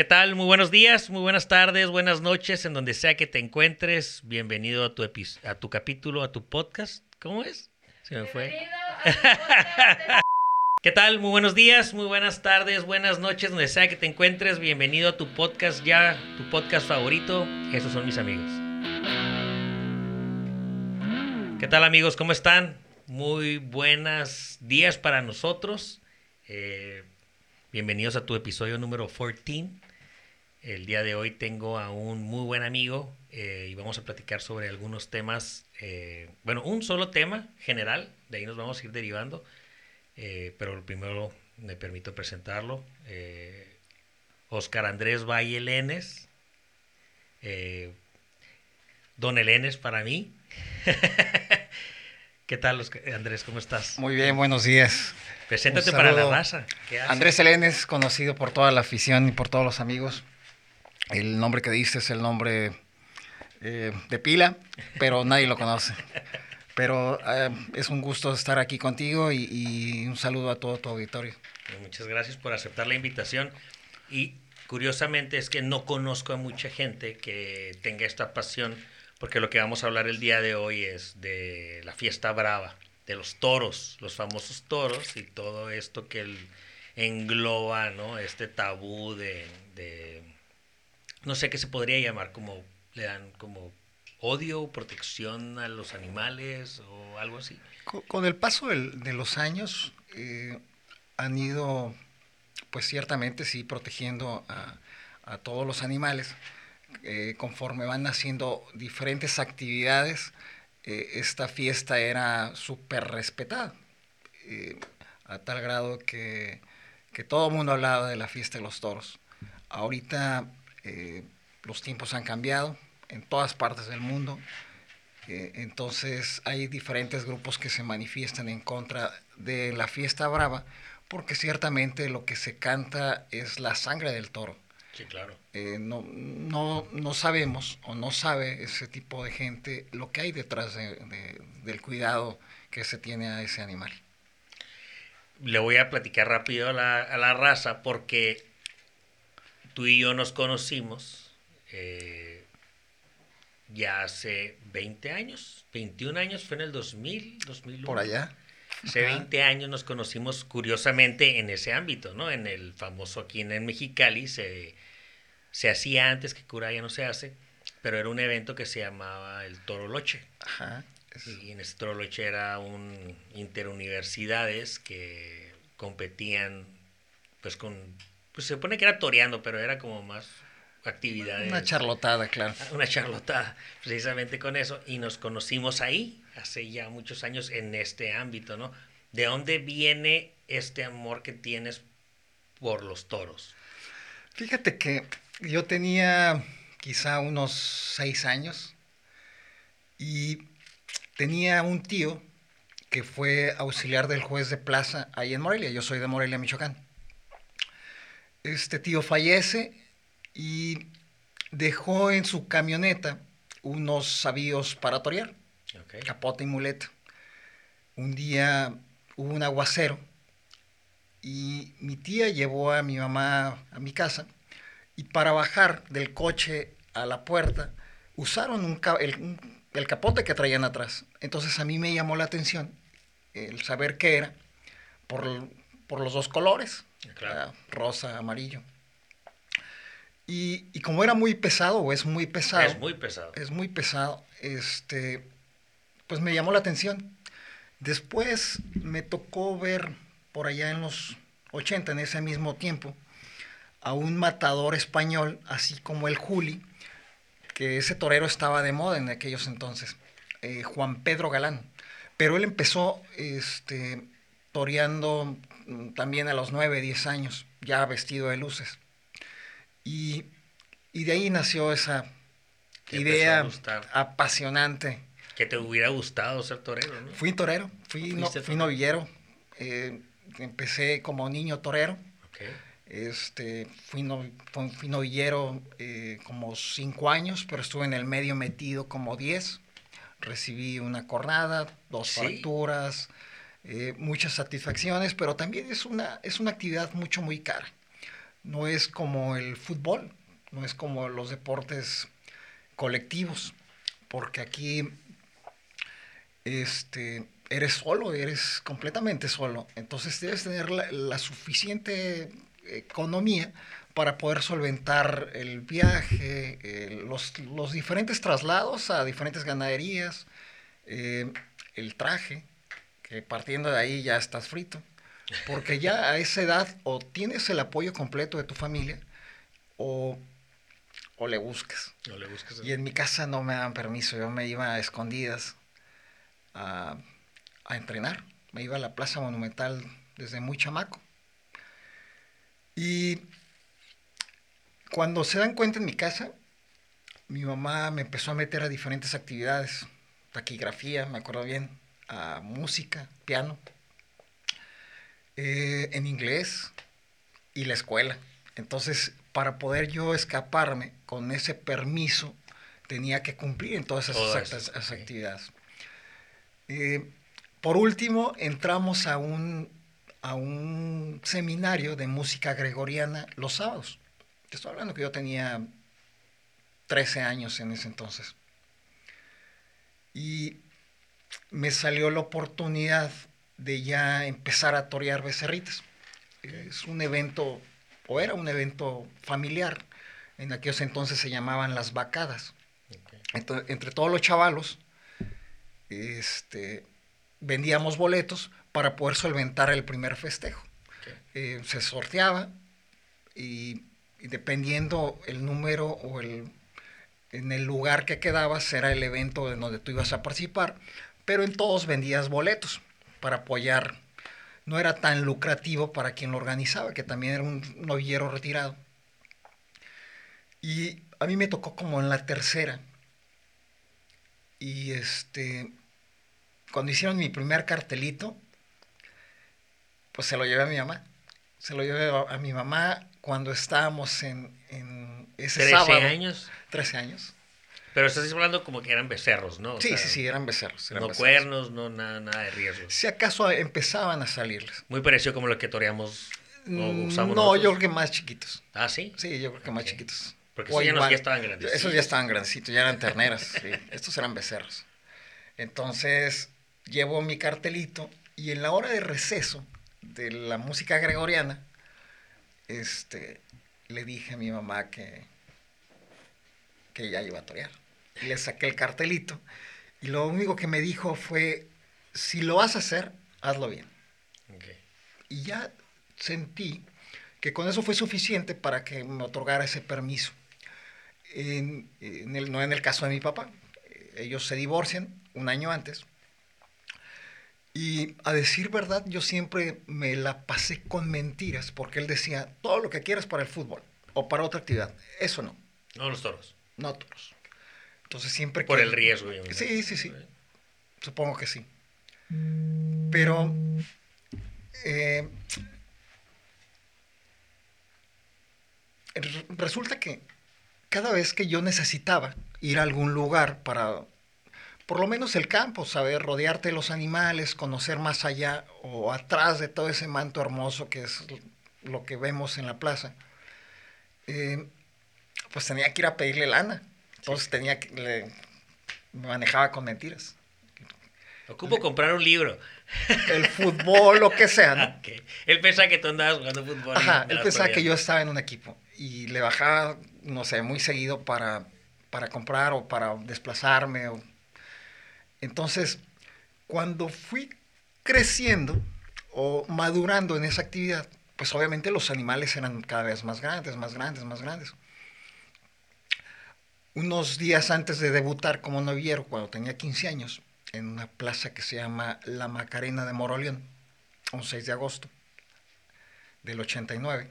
¿Qué tal? Muy buenos días, muy buenas tardes, buenas noches, en donde sea que te encuentres. Bienvenido a tu, a tu capítulo, a tu podcast. ¿Cómo es? Se me fue. ¿Qué tal? Muy buenos días, muy buenas tardes, buenas noches, donde sea que te encuentres. Bienvenido a tu podcast ya, tu podcast favorito. Esos son mis amigos. ¿Qué tal amigos? ¿Cómo están? Muy buenos días para nosotros. Eh, bienvenidos a tu episodio número 14. El día de hoy tengo a un muy buen amigo eh, y vamos a platicar sobre algunos temas, eh, bueno, un solo tema general, de ahí nos vamos a ir derivando, eh, pero primero me permito presentarlo. Oscar Andrés Valle Lenes, Don Elenes para mí. ¿Qué tal, Andrés? ¿Cómo estás? Muy bien, buenos días. Preséntate para la raza. Andrés Elenes, conocido por toda la afición y por todos los amigos. El nombre que diste es el nombre eh, de pila, pero nadie lo conoce. Pero eh, es un gusto estar aquí contigo y, un saludo a todo tu auditorio. Muchas gracias por aceptar la invitación. Y curiosamente es que no conozco a mucha gente que tenga esta pasión, porque lo que vamos a hablar el día de hoy es de la fiesta brava, de los toros, los famosos toros y todo esto que engloba, ¿no? Este tabú de no sé qué se podría llamar, como le dan como odio, protección a los animales o algo así. Con, el paso de los años eh, han ido, pues ciertamente sí, protegiendo a, todos los animales. Eh, conforme van haciendo diferentes actividades, eh, esta fiesta era súper respetada, a tal grado que, que todo el mundo hablaba de la fiesta de los toros. Ahorita eh, los tiempos han cambiado en todas partes del mundo. Eh, entonces hay diferentes grupos que se manifiestan en contra de la fiesta brava, porque ciertamente lo que se canta es la sangre del toro. Sí, claro. Eh, no, no, no, sabemos o no sabe ese tipo de gente lo que hay detrás del cuidado que se tiene a ese animal. Le voy a platicar rápido a la, a la raza porque tú y yo nos conocimos eh, ya hace 20 años, 21 años, fue en el 2000, 2001. Por allá. Hace 20 años nos conocimos curiosamente en ese ámbito, ¿no? En el famoso aquí en Mexicali se, se hacía antes que cura ya no se hace, pero era un evento que se llamaba el Toro Loche. Ajá. Y en ese Toro Loche era un interuniversidades que competían pues con pues se supone que era toreando, pero era como más actividades. Una charlotada, claro. Una charlotada, precisamente con eso. Y nos conocimos ahí, hace ya muchos años, en este ámbito, ¿no? ¿De dónde viene este amor que tienes por los toros? Fíjate que yo tenía quizá unos seis años y tenía un tío que fue auxiliar del juez de plaza ahí en Morelia. Yo soy de Morelia, Michoacán este tío fallece y dejó en su camioneta unos sabios para torear, capote y muleta. Un día hubo un aguacero y mi tía llevó a mi mamá a mi casa y para bajar del coche a la puerta usaron un, el, el, capote que traían atrás. Entonces a mí me llamó la atención el saber qué era por, por los dos colores, rosa, amarillo. Y, como era muy pesado, o es muy pesado. Es muy pesado. Es muy pesado. Este, pues me llamó la atención. Después me tocó ver por allá en los 80, en ese mismo tiempo, a un matador español, así como el Juli, que ese torero estaba de moda en aquellos entonces, eh, Juan Pedro Galán. Pero él empezó este, toreando también a los 9, 10 años, ya vestido de luces. Y, de ahí nació esa idea apasionante. Que te hubiera gustado ser torero, ¿no? Fui torero, fui, novillero. Eh, empecé como niño torero. Este, fui, novillero eh, como 5 años, pero estuve en el medio metido como 10. Recibí una cornada, dos fracturas, eh, muchas satisfacciones, pero también es una, es una actividad mucho, muy cara. no es como el fútbol, no es como los deportes colectivos, porque aquí este, eres solo, eres completamente solo. Entonces debes tener la, suficiente economía para poder solventar el viaje, los, diferentes traslados a diferentes ganaderías, eh, el traje, que partiendo de ahí ya estás frito. Porque ya a esa edad o tienes el apoyo completo de tu familia o, le buscas. Y en mi casa no me daban permiso, yo me iba a escondidas a, a entrenar. Me iba a la Plaza Monumental desde muy chamaco. Y cuando se dan cuenta en mi casa, mi mamá me empezó a meter a diferentes actividades, taquigrafía, me acuerdo bien, a música, piano, eh, en inglés y la escuela. Entonces, para poder yo escaparme con ese permiso, tenía que cumplir en todas esas, actividades. Eh, por último, entramos a un, a un seminario de música gregoriana los sábados. estoy hablando que yo tenía 13 años en ese entonces. Y me salió la oportunidad de ya empezar a torear becerritas. Es un evento, o era un evento familiar. En aquellos entonces se llamaban las vacadas. entre todos los chavalos, este, vendíamos boletos para poder solventar el primer festejo. Eh, se sorteaba y, dependiendo el número o el, en el lugar que quedabas era el evento en donde tú ibas a participar, pero en todos vendías boletos para apoyar. No era tan lucrativo para quien lo organizaba, que también era un novillero retirado. Y a mí me tocó como en la tercera. Y este, cuando hicieron mi primer cartelito, pues se lo llevé a mi mamá. Se lo llevé a, mi mamá cuando estábamos en, en ese sábado. ¿13 años? 13 años. Pero estás hablando como que eran becerros, ¿no? sí, sí, sí, eran becerros. no cuernos, no nada, nada de riesgo. Si acaso empezaban a salirles. Muy parecido como lo que toreamos o mm, usamos No, yo creo que más chiquitos. ¿Ah, sí? Sí, yo creo que más chiquitos. Porque esos ya, ya, estaban grandes. Esos ya estaban grandecitos, ya eran terneras. sí. Estos eran becerros. Entonces, llevo mi cartelito y en la hora de receso de la música gregoriana, este, le dije a mi mamá que, que ya iba a torear. Y le saqué el cartelito. Y lo único que me dijo fue, si lo vas a hacer, hazlo bien. Y ya sentí que con eso fue suficiente para que me otorgara ese permiso. En, el, no en el caso de mi papá. Ellos se divorcian un año antes. Y a decir verdad, yo siempre me la pasé con mentiras, porque él decía, todo lo que quieras para el fútbol o para otra actividad. Eso no. No los toros. No. Entonces siempre... Por el riesgo. sí, sí, sí. Supongo que sí. Pero... Eh, resulta que cada vez que yo necesitaba ir a algún lugar para, por lo menos el campo, saber rodearte de los animales, conocer más allá o atrás de todo ese manto hermoso que es lo que vemos en la plaza, eh, pues tenía que ir a pedirle lana. Entonces tenía que, le, manejaba con mentiras. Ocupo comprar un libro. El fútbol, lo que sea, ¿no? Él pensaba que tú andabas jugando fútbol. Ajá, él pensaba que yo estaba en un equipo. Y le bajaba, no sé, muy seguido para, para comprar o para desplazarme. O... Entonces, cuando fui creciendo o madurando en esa actividad, pues obviamente los animales eran cada vez más grandes, más grandes, más grandes unos días antes de debutar como noviero, cuando tenía 15 años, en una plaza que se llama La Macarena de Moroleón, un 6 de agosto del 89,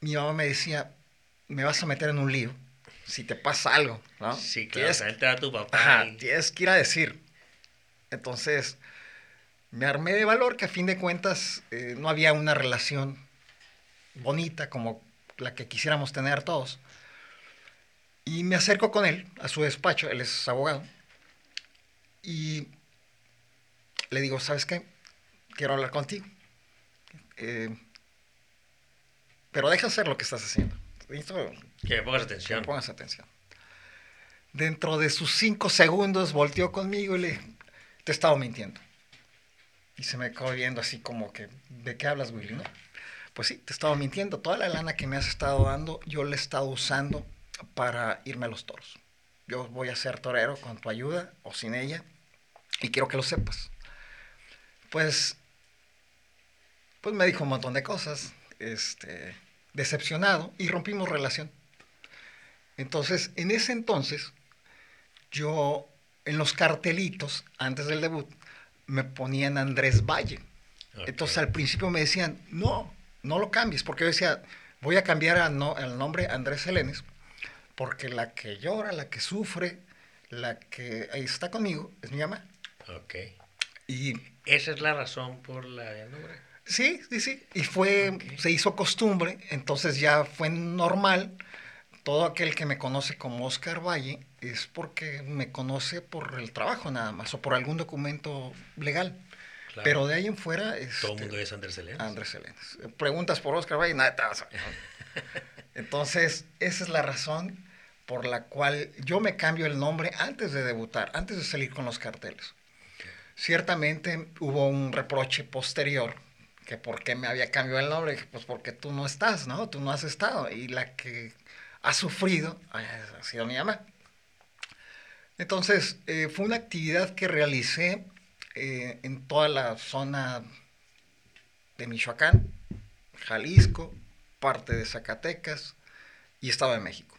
mi mamá me decía, me vas a meter en un lío si te pasa algo, ¿no? Sí, claro, entra a tu papá. tienes que ir a decir. Entonces, me armé de valor que a fin de cuentas eh, no había una relación bonita como la que quisiéramos tener todos. Y me acerco con él a su despacho, él es abogado, y le digo, ¿sabes qué? Quiero hablar contigo. Eh, pero deja hacer lo que estás haciendo. Que me pongas que atención. me pongas atención. Dentro de sus cinco segundos volteó conmigo y le te he estado mintiendo. Y se me quedó viendo así como que, ¿de qué hablas, Willy? No? Pues sí, te he estado mintiendo. Toda la lana que me has estado dando, yo la he estado usando para irme a los toros. Yo voy a ser torero con tu ayuda o sin ella y quiero que lo sepas. Pues, pues me dijo un montón de cosas, este, decepcionado y rompimos relación. Entonces, en ese entonces, yo en los cartelitos, antes del debut, me ponían Andrés Valle. Ok. Entonces al principio me decían, no, no lo cambies, porque yo decía, voy a cambiar a no- el nombre Andrés Helenes, porque la que llora, la que sufre, la que ahí está conmigo, es mi mamá. Ok. Y Esa es la razón por la nombre. sí, sí, sí, y fue, Ok. se hizo costumbre, entonces ya fue normal. Todo aquel que me conoce como Oscar Valle es porque me conoce por el trabajo nada más o por algún documento legal. Claro. Pero de ahí en fuera... Todo el este, mundo es Andrés Selena. Andrés Selenes. Preguntas por Oscar Valle, nada te vas a- Entonces, esa es la razón por la cual yo me cambio el nombre antes de debutar, antes de salir con los carteles. Ciertamente hubo un reproche posterior, que por qué me había cambiado el nombre, pues porque tú no estás, ¿no? Tú no has estado. Y la que ha sufrido ha sido mi mamá. Entonces, eh, fue una actividad que realicé eh, en toda la zona de Michoacán, Jalisco, parte de Zacatecas y Estado de México.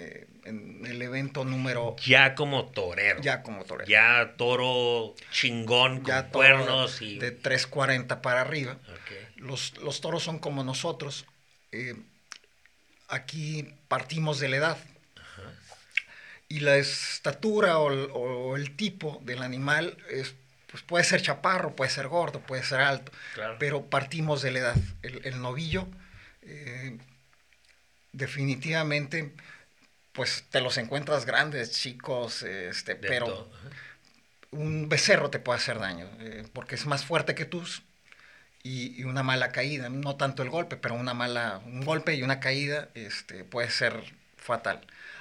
Eh, en el evento número Ya como torero. ya como torero. Ya toro chingón con Ya cuernos y. de 340 para arriba. Los, los toros son como nosotros. eh, aquí partimos de la edad. Y la estatura o, el- o el tipo del animal es, pues puede ser chaparro, puede ser gordo, puede ser alto. Claro. Pero partimos de la edad. El, el novillo, eh, definitivamente, pues te los encuentras grandes, chicos, este, De pero todo. Un becerro te puede hacer daño, eh, porque es más fuerte que tú y, y una mala caída, no tanto el golpe, pero una mala, un golpe y una caída este, puede ser fatal.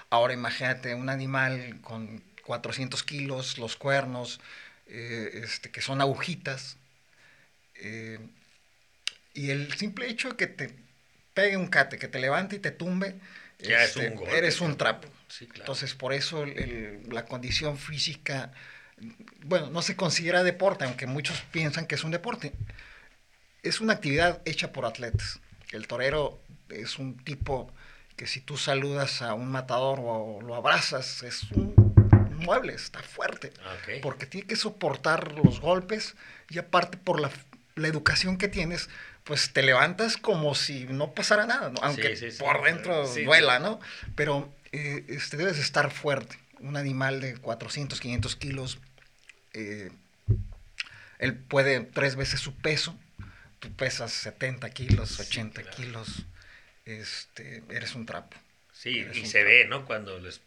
Ahora imagínate un animal con 400 kilos, los cuernos, eh, este, que son agujitas, eh, y el simple hecho de que te pegue un cate, que te levante y te tumbe, Ya es este, un golpe, eres un trapo. Sí, claro. Entonces, por eso el- el- la condición física, bueno, no se considera deporte, aunque muchos piensan que es un deporte. Es una actividad hecha por atletas. El torero es un tipo que si tú saludas a un matador o lo abrazas, es un mueble, está fuerte. Ok. Porque tiene que soportar los golpes y aparte por la, la educación que tienes, pues te levantas como si no pasara nada, ¿no? aunque Sí, sí, sí. por dentro duela, ¿no? Pero eh, este, debes estar fuerte. Un animal de 400, 500 kilos, eh, él puede tres veces su peso, tú pesas 70 kilos, Sí, 80 claro. kilos, este, eres un trapo. Sí, Eres y se trapo. ve, ¿no? Cuando les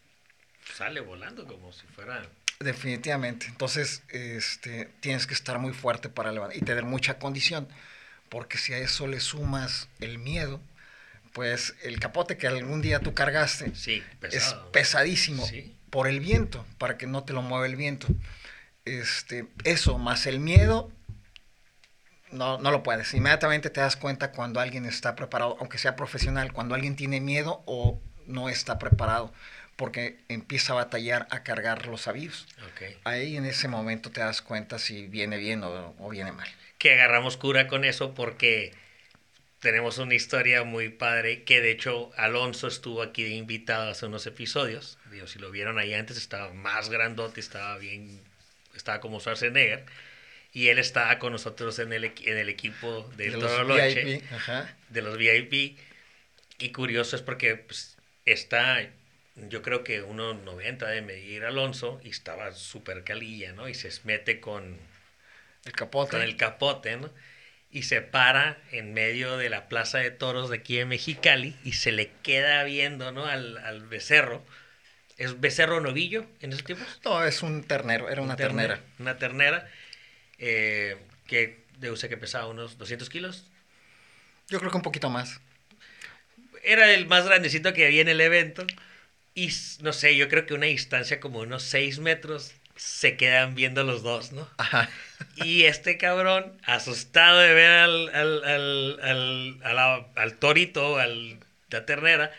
sale volando como si fuera. Definitivamente. Entonces, este, tienes que estar muy fuerte para levantar y tener mucha condición, porque si a eso le sumas el miedo, pues el capote que algún día tú cargaste Sí, es pesadísimo Sí. por el viento, para que no te lo mueva el viento. Este, eso más el miedo, no, no lo puedes. Inmediatamente te das cuenta cuando alguien está preparado, aunque sea profesional, cuando alguien tiene miedo o no está preparado, porque empieza a batallar a cargar los avíos. Ok. Ahí en ese momento te das cuenta si viene bien o, o viene mal. Que agarramos cura con eso porque tenemos una historia muy padre que de hecho Alonso estuvo aquí de invitado hace unos episodios. Digo, si lo vieron ahí antes estaba más grandote, estaba bien, estaba como Schwarzenegger. Y él estaba con nosotros en el, en el equipo del De Toro los Loche. De los VIP. Y curioso es porque pues, está, yo creo que 1.90 de medir Alonso y estaba súper calilla, ¿no? Y se mete con, El capote. con el capote, ¿no? Y se para en medio de la plaza de toros de aquí de Mexicali y se le queda viendo, ¿no? Al, al becerro. ¿Es becerro novillo en esos tiempos? No, es un ternero, era una ternera. Una ternera eh, que de usted que pesaba unos 200 kilos. Yo creo que un poquito más. era el más grandecito que había en el evento. Y no sé, yo creo que una distancia como unos 6 metros se quedan viendo los dos, ¿no? Ajá. Y este cabrón, asustado de ver al, al, al, al, al torito, al, la ternera,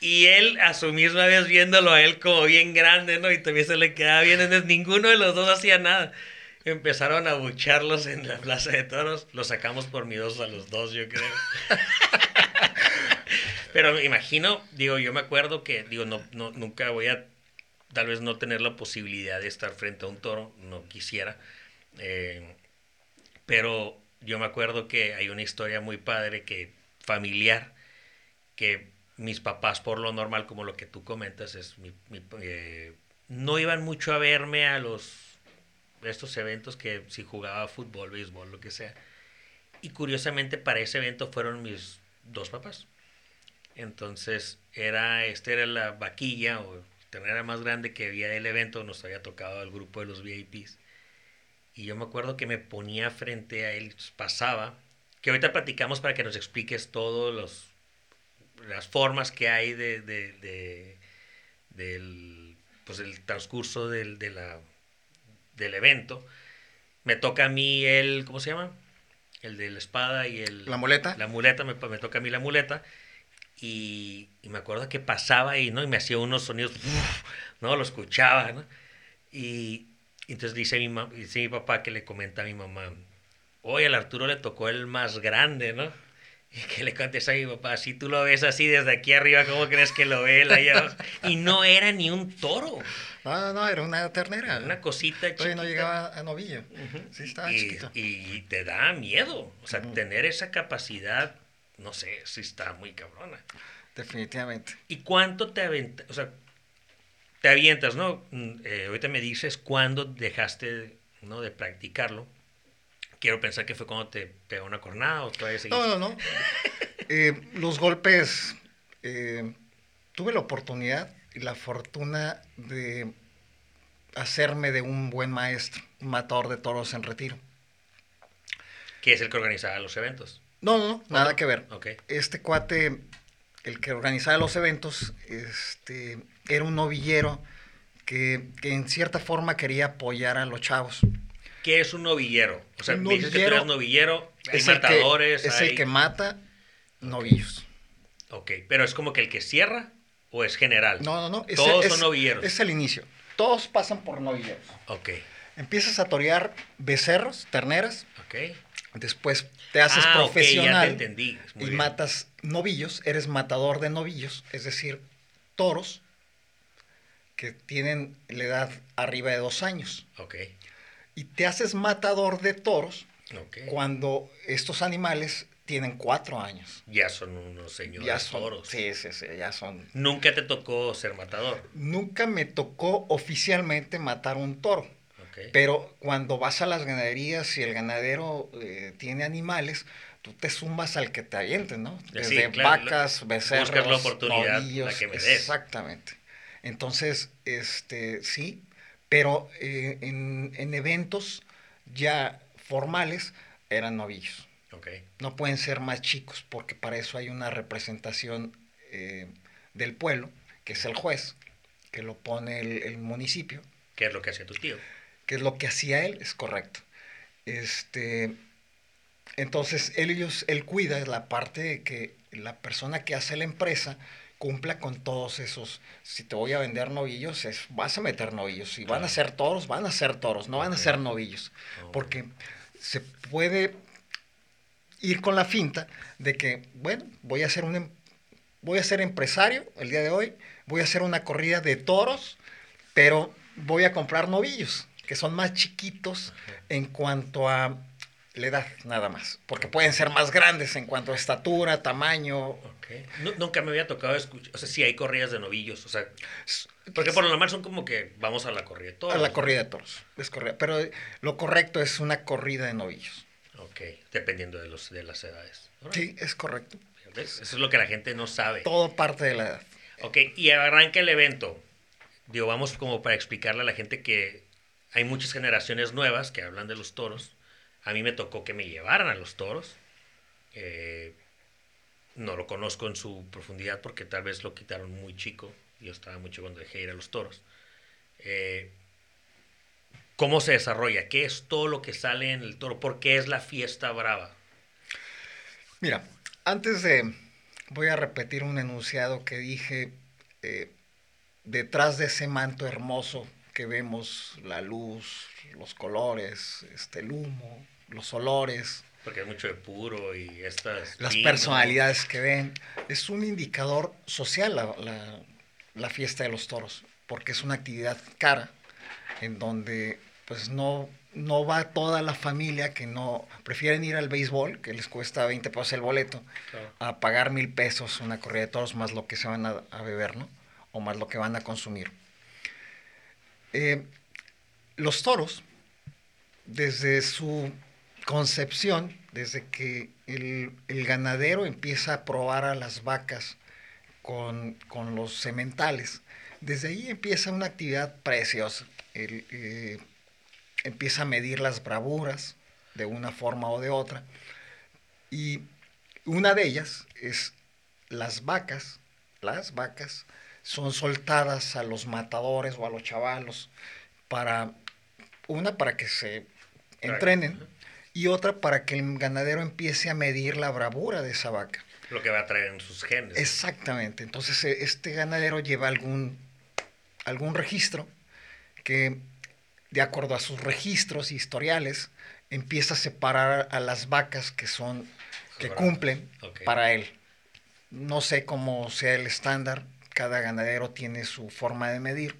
y él a su misma vez viéndolo a él como bien grande, ¿no? Y también se le quedaba bien, entonces ninguno de los dos hacía nada. Empezaron a bucharlos en la plaza de toros, los sacamos por miedos a los dos, yo creo. Pero me imagino, digo, yo me acuerdo que, digo, no, no, nunca voy a tal vez no tener la posibilidad de estar frente a un toro, no quisiera. Eh, pero yo me acuerdo que hay una historia muy padre que familiar que mis papás por lo normal como lo que tú comentas es eh, no iban mucho a verme a los estos eventos que si jugaba fútbol béisbol lo que sea y curiosamente para ese evento fueron mis dos papás entonces era este era la vaquilla o era más grande que había del evento, nos había tocado el grupo de los VIPs. Y yo me acuerdo que me ponía frente a él, pasaba, que ahorita platicamos para que nos expliques todas las formas que hay de, del, pues el transcurso del, de la, del evento. Me toca a mí el, ¿cómo se llama? El de la espada y el... La muleta. La muleta, me, me toca a mí la muleta. Y, me acuerdo que pasaba y, ¿no? y me hacía unos sonidos, ¿no? Lo escuchaba, ¿no? Y, entonces dice mi, dice mi papá que le comenta a mi mamá, oye, al Arturo le tocó el más grande, ¿no? Y que le contesta a mi papá, si tú lo ves así desde aquí arriba, ¿cómo crees que lo ve él allá Y no era ni un toro. No, no, no, era una ternera. Una cosita chiquita. no llegaba a novillo. Sí, estaba y, chiquito. Y te da miedo. O sea, tener esa capacidad no sé, si está muy cabrona. Definitivamente. ¿Y cuánto te aventas? O sea, te avientas, ¿no? Mm, eh, ahorita me dices cuándo dejaste ¿no? de practicarlo. Quiero pensar que fue cuando te pegó una cornada o todavía seguiste. No, no, no. Eh, los golpes, eh, tuve la oportunidad y la fortuna de hacerme de un buen maestro, un matador de toros en retiro. ¿Qué es el que organizaba los eventos? No, no, nada que ver. Este cuate, el que organizaba los eventos, este, era un novillero que, en cierta forma quería apoyar a los chavos. ¿Qué es un novillero? O sea, me dices que tú eres novillero, hay es matadores. es el que mata novillos. Ok, pero es como que el que cierra o es general. No, no, no. Todos son novilleros. Es el inicio. Todos pasan por novilleros. Ok. Empiezas a torear becerros, terneras. Ok. Después te haces ah, profesional entendí. y matas novillos, eres matador de novillos, es decir, toros que tienen la edad arriba de dos años. Y te haces matador de toros cuando estos animales tienen cuatro años. Ya son unos señores ya son, toros. Sí, sí, sí, ya son. ¿Nunca te tocó ser matador? Nunca me tocó oficialmente matar un toro. Pero cuando vas a las ganaderías y el ganadero eh, tiene animales, tú te sumas al que te avientes, ¿no? Desde vacas, becerros, Buscas la oportunidad que me des. Exactamente. Entonces, este, sí, pero eh, en, eventos ya formales eran novillos. Okay. No pueden ser más chicos porque para eso hay una representación eh, del pueblo, que es el juez, que lo pone el, el municipio. ¿Qué es lo que hace tu tío? Que es lo que hacía él, es correcto. Este, entonces, él, ellos, él cuida la parte de que la persona que hace la empresa cumpla con todos esos. Si te voy a vender novillos, es, vas a meter novillos. Si van a ser toros, van a ser toros, no van a ser novillos. Porque se puede ir con la finta de que, bueno, voy a ser un em, voy a ser empresario el día de hoy, voy a hacer una corrida de toros, pero voy a comprar novillos que son más chiquitos en cuanto a la edad, nada más. Porque pueden ser más grandes en cuanto a estatura, tamaño. nunca me había tocado escuchar. O sea, sí hay corridas de novillos. O sea, porque por lo normal son como que vamos a la corrida de toros. A la corrida de toros, es correcto. Pero lo correcto es una corrida de novillos. Ok, dependiendo de, los, de las edades. Sí, es correcto. Eso es lo que la gente no sabe. Todo parte de la edad. Ok, y arranca el evento. Digo, vamos como para explicarle a la gente que hay muchas generaciones nuevas que hablan de los toros. A mí me tocó que me llevaran a los toros. Eh, no lo conozco en su profundidad porque tal vez lo quitaron muy chico. Yo estaba mucho cuando dejé ir a los toros. Eh, ¿Cómo se desarrolla? ¿Qué es todo lo que sale en el toro? ¿Por qué es la fiesta brava? Mira, antes de... Voy a repetir un enunciado que dije. Eh, detrás de ese manto hermoso que vemos, la luz, los colores, este, el humo, los olores. Porque hay mucho de puro y estas... Las personalidades que ven. Es un indicador social la, la, fiesta de los toros, porque es una actividad cara, en donde pues no, no va toda la familia que no prefieren ir al béisbol, que les cuesta 20 pesos el boleto, a pagar mil pesos una corrida de toros más lo que se van a, a beber, ¿no? O más lo que van a consumir. Eh, los toros, desde su concepción, desde que el, ganadero empieza a probar a las vacas con, los sementales, desde ahí empieza una actividad preciosa. Eh, empieza a medir las bravuras de una forma o de otra. Y una de ellas es las vacas, las vacas son soltadas a los matadores o a los chavalos para, una, para que se entrenen y otra para que el ganadero empiece a medir la bravura de esa vaca. Lo que va a traer en sus genes. Exactamente. Entonces e, este ganadero lleva algún, algún registro que, de acuerdo a sus registros historiales, empieza a separar a las vacas que son, que cumplen para él. No sé cómo sea el estándar, cada ganadero tiene su forma de medir,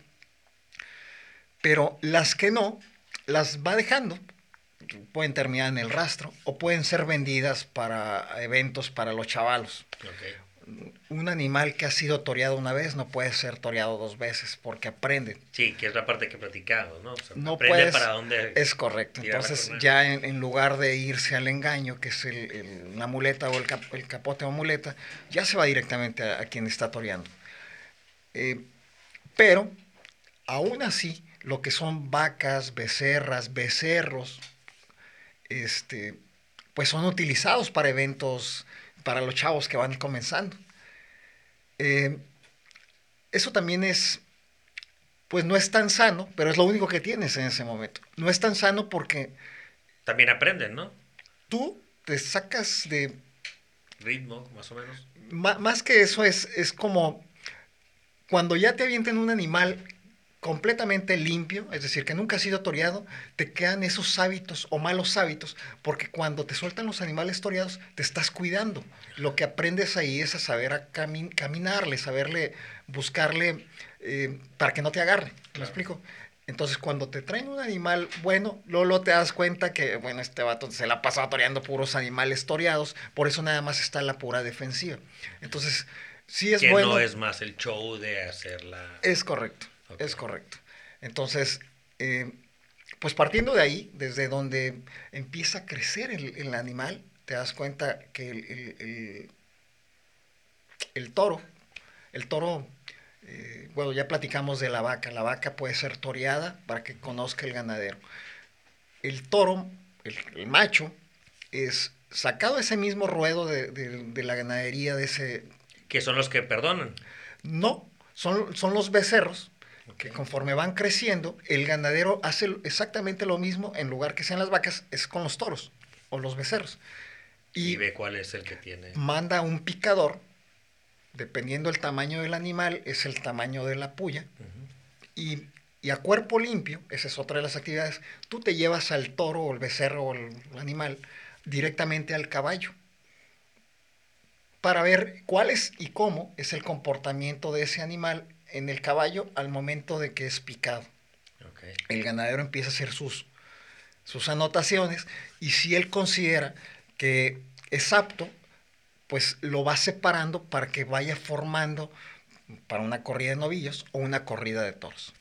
pero las que no, las va dejando, pueden terminar en el rastro o pueden ser vendidas para eventos para los chavalos. Un animal que ha sido toreado una vez no puede ser toreado dos veces porque aprende. Sí, que es la parte que he platicado, ¿no? no aprende para dónde. Es correcto. Entonces, ya en, lugar de irse al engaño, que es el, la muleta o el, capote o muleta, ya se va directamente a quien está toreando. Eh, pero, aún así, lo que son vacas, becerras, becerros, este, pues son utilizados para eventos, para los chavos que van comenzando. Eh, eso también es, pues no es tan sano, pero es lo único que tienes en ese momento. No es tan sano porque... También aprenden, ¿no? Tú te sacas de... Ritmo, más o menos. más que eso es, es como cuando ya te avienten un animal completamente limpio, es decir, que nunca ha sido toreado, te quedan esos hábitos o malos hábitos, porque cuando te sueltan los animales toreados, te estás cuidando. Lo que aprendes ahí es a saber a caminarle, saberle, buscarle eh, para que no te agarre. ¿Me explico? Entonces, cuando te traen un animal bueno, luego te das cuenta que, bueno, este vato se la ha pasado toreando puros animales toreados, por eso nada más está en la pura defensiva. Entonces, sí es que bueno. no es más el show de hacerla. Es correcto, es correcto. Entonces, eh, pues partiendo de ahí, desde donde empieza a crecer el, animal, te das cuenta que el, el, toro, el toro, eh, bueno, ya platicamos de la vaca, la vaca puede ser toreada para que conozca el ganadero. El toro, el, macho, es sacado ese mismo ruedo de, de la ganadería, de ese que son los que perdonan. No, son, son los becerros que conforme van creciendo, el ganadero hace exactamente lo mismo, en lugar que sean las vacas, es con los toros o los becerros. Y, ve cuál es el que tiene. Manda un picador, dependiendo del tamaño del animal, es el tamaño de la puya. y, y, a cuerpo limpio, esa es otra de las actividades, tú te llevas al toro o el becerro o el animal directamente al caballo para ver cuál es y cómo es el comportamiento de ese animal en el caballo al momento de que es picado. El ganadero empieza a hacer sus, sus anotaciones y si él considera que es apto, pues lo va separando para que vaya formando para una corrida de novillos o una corrida de toros.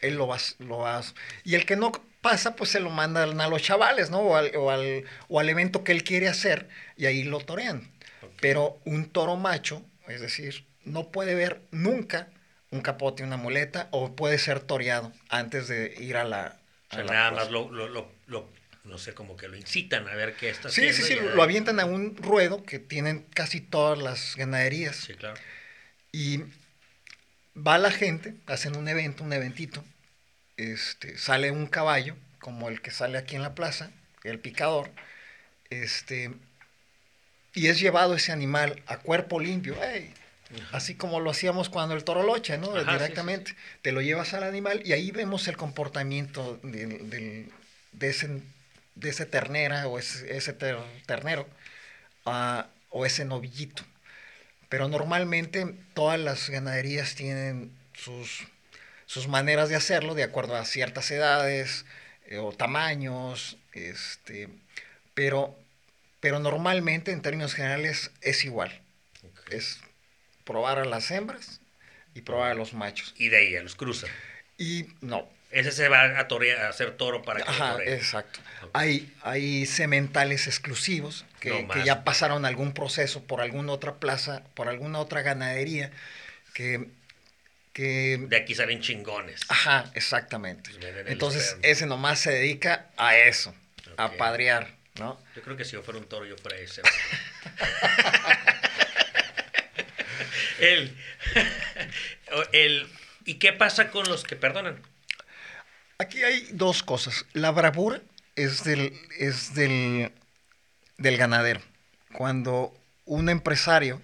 Él lo va, lo va y el que no pasa, pues se lo mandan a los chavales, ¿no? O al, o al, o al evento que él quiere hacer y ahí lo torean. Pero un toro macho, es decir, no puede ver nunca un capote, una muleta, o puede ser toreado antes de ir a la... nada más lo, no sé, como que lo incitan a ver qué está Sí, haciendo. sí, sí, y- lo avientan a un ruedo que tienen casi todas las ganaderías. Sí, claro. Y va la gente, hacen un evento, un eventito, este, sale un caballo, como el que sale aquí en la plaza, el picador, este, y es llevado ese animal a cuerpo limpio, así como lo hacíamos cuando el toro locha, ¿no? Ajá, sí, Directamente. Te lo llevas al animal y ahí vemos el comportamiento del- del- de, ese, de ese ternera o ese, ese ter- ternero ah, o ese novillito. Pero normalmente todas las ganaderías tienen sus, sus maneras de hacerlo de acuerdo a ciertas edades eh, o tamaños, este, pero, pero normalmente en términos generales es igual. Es probar a las hembras y probar a los machos. Y de ahí ya los cruzan. Y no, Ese se va a, a hacer toro para que Ajá, exacto. Hay, hay sementales exclusivos que, No que ya pasaron algún proceso por alguna otra plaza, por alguna otra ganadería, que... que De aquí salen chingones. ajá, exactamente. Pues Entonces, ese nomás se dedica a eso, a padrear, ¿no? Yo creo que si yo fuera un toro, yo fuera ese. el, el, ¿Y qué pasa con los que perdonan? Aquí hay dos cosas. La bravura es del, es del, del ganadero. Cuando un empresario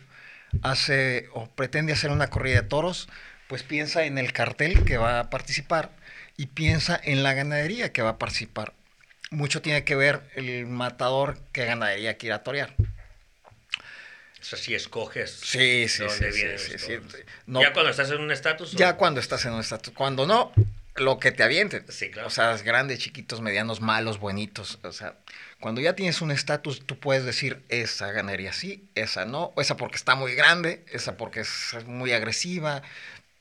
hace o pretende hacer una corrida de toros, pues piensa en el cartel que va a participar y piensa en la ganadería que va a participar. Mucho tiene que ver el matador que ganadería quiera torear. O sea, si escoges Sí, sí, de dónde sí, vienen sí, sí. No, ¿Ya cuando estás en un estatus? Ya cuando estás en un estatus. Cuando no, lo que te avienten. Sí, claro. O sea, grandes, chiquitos, medianos, malos, bonitos. O sea, cuando ya tienes un estatus, tú puedes decir, esa ganaría sí, esa no, o esa porque está muy grande, esa porque es muy agresiva.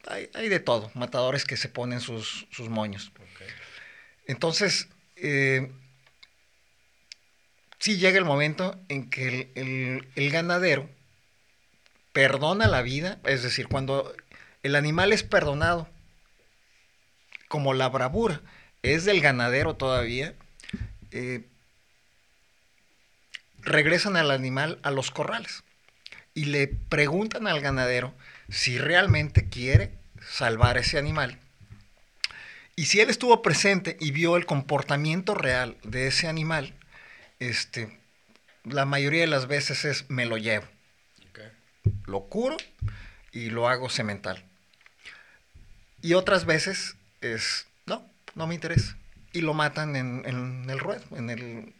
Hay, hay de todo, matadores que se ponen sus, sus moños. Entonces, eh, sí llega el momento en que el, el- ganadero perdona la vida, es decir, cuando el animal es perdonado, como la bravura es del ganadero todavía, eh, regresan al animal a los corrales y le preguntan al ganadero si realmente quiere salvar ese animal. Y si él estuvo presente y vio el comportamiento real de ese animal, este, la mayoría de las veces es me lo llevo, Ok. lo curo y lo hago semental. Y otras veces es, no, no me interesa. Y lo matan en, en el ruedo, en, el,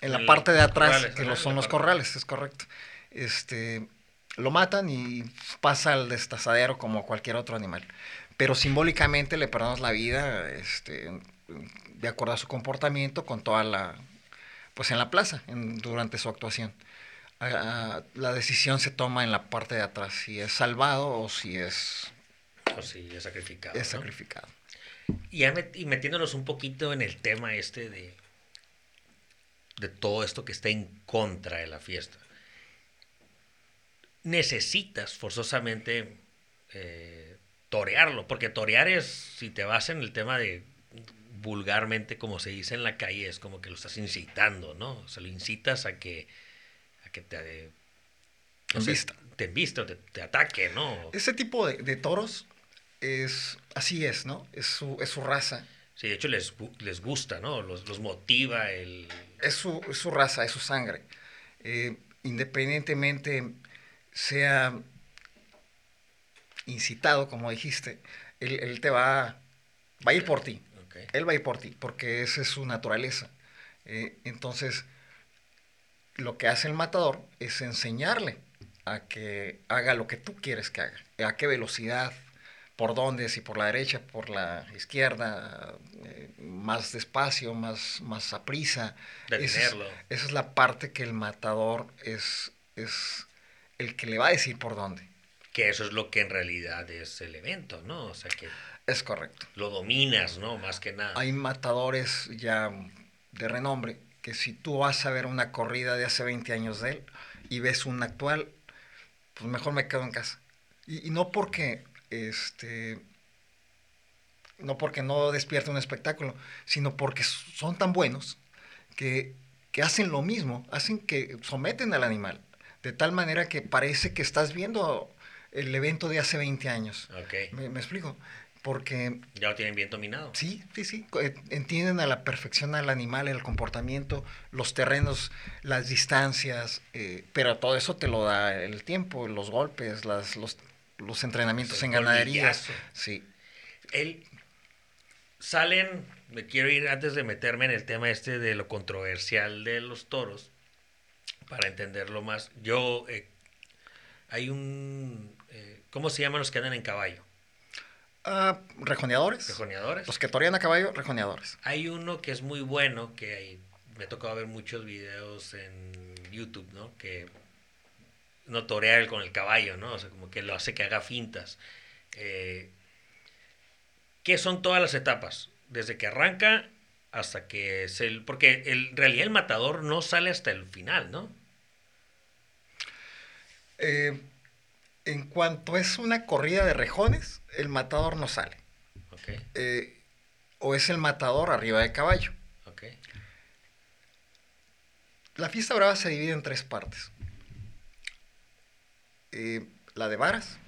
en la parte de los atrás, corrales, que ajá, lo- en son los corrales, es correcto. Este, lo matan y pasa al destazadero como cualquier otro animal. Pero simbólicamente le perdonamos la vida este, de acuerdo a su comportamiento con toda la, pues en la plaza, en- durante su actuación. Ah, ah, la decisión se toma en la parte de atrás, si es salvado o si es, O sí, es sacrificado. es ¿no? sacrificado. Y, met- y metiéndonos un poquito en el tema este de, de todo esto que está en contra de la fiesta. Necesitas forzosamente eh, torearlo, porque torear es, si te vas en el tema de vulgarmente, como se dice en la calle, es como que lo estás incitando, ¿no? O sea, lo incitas a que, a que te, no sé, te embista o te, te ataque, ¿no? Ese tipo de, de toros es, así es, ¿no? Es su, es su raza. Sí, de hecho les, les gusta, ¿no? Los, los motiva el... es su, es su raza, es su sangre. Eh, independientemente sea incitado, como dijiste, él, él te va, va a ir por ti. Ok. Él va a ir por ti, porque esa es su naturaleza. Eh, entonces, lo que hace el matador es enseñarle a que haga lo que tú quieres que haga. A qué velocidad, por dónde, si por la derecha, por la izquierda, eh, más despacio, más, más a prisa. Esa es, esa es la parte que el matador es, es el que le va a decir por dónde. Que eso es lo que en realidad es el evento, ¿no? O sea, que Es correcto. lo dominas, ¿no? Más que nada. Hay matadores ya de renombre que si tú vas a ver una corrida de hace 20 años de él y ves una actual, pues mejor me quedo en casa. Y, y no porque este no porque no despierte un espectáculo, sino porque son tan buenos que, que hacen lo mismo, hacen que someten al animal, de tal manera que parece que estás viendo el evento de hace 20 años. Ok. ¿Me, me explico? Porque Ya lo tienen bien dominado. Sí, sí, sí. eh, Entienden a la perfección al animal, el comportamiento, los terrenos, las distancias, eh, pero todo eso te lo da el tiempo, los golpes, las, los, los entrenamientos El en ganaderías. Sí. El, salen, me quiero ir antes de meterme en el tema este de lo controversial de los toros, para entenderlo más. Yo, eh, hay un, eh, ¿cómo se llaman los que andan en caballo? Ah, rejoneadores. ¿Rejoneadores? Los que torean a caballo, rejoneadores. Hay uno que es muy bueno, que hay- me ha tocado ver muchos videos en YouTube, ¿no? Que no torea con el caballo, ¿no? O sea, como que lo hace que haga fintas. Eh, ¿Qué son todas las etapas? Desde que arranca hasta que es el... Porque el- en realidad el matador no sale hasta el final, ¿no? Eh, en cuanto es una corrida de rejones, el matador no sale. Ok, Eh, o es el matador arriba de caballo. ok. La fiesta brava se divide en tres partes. Eh, la de varas,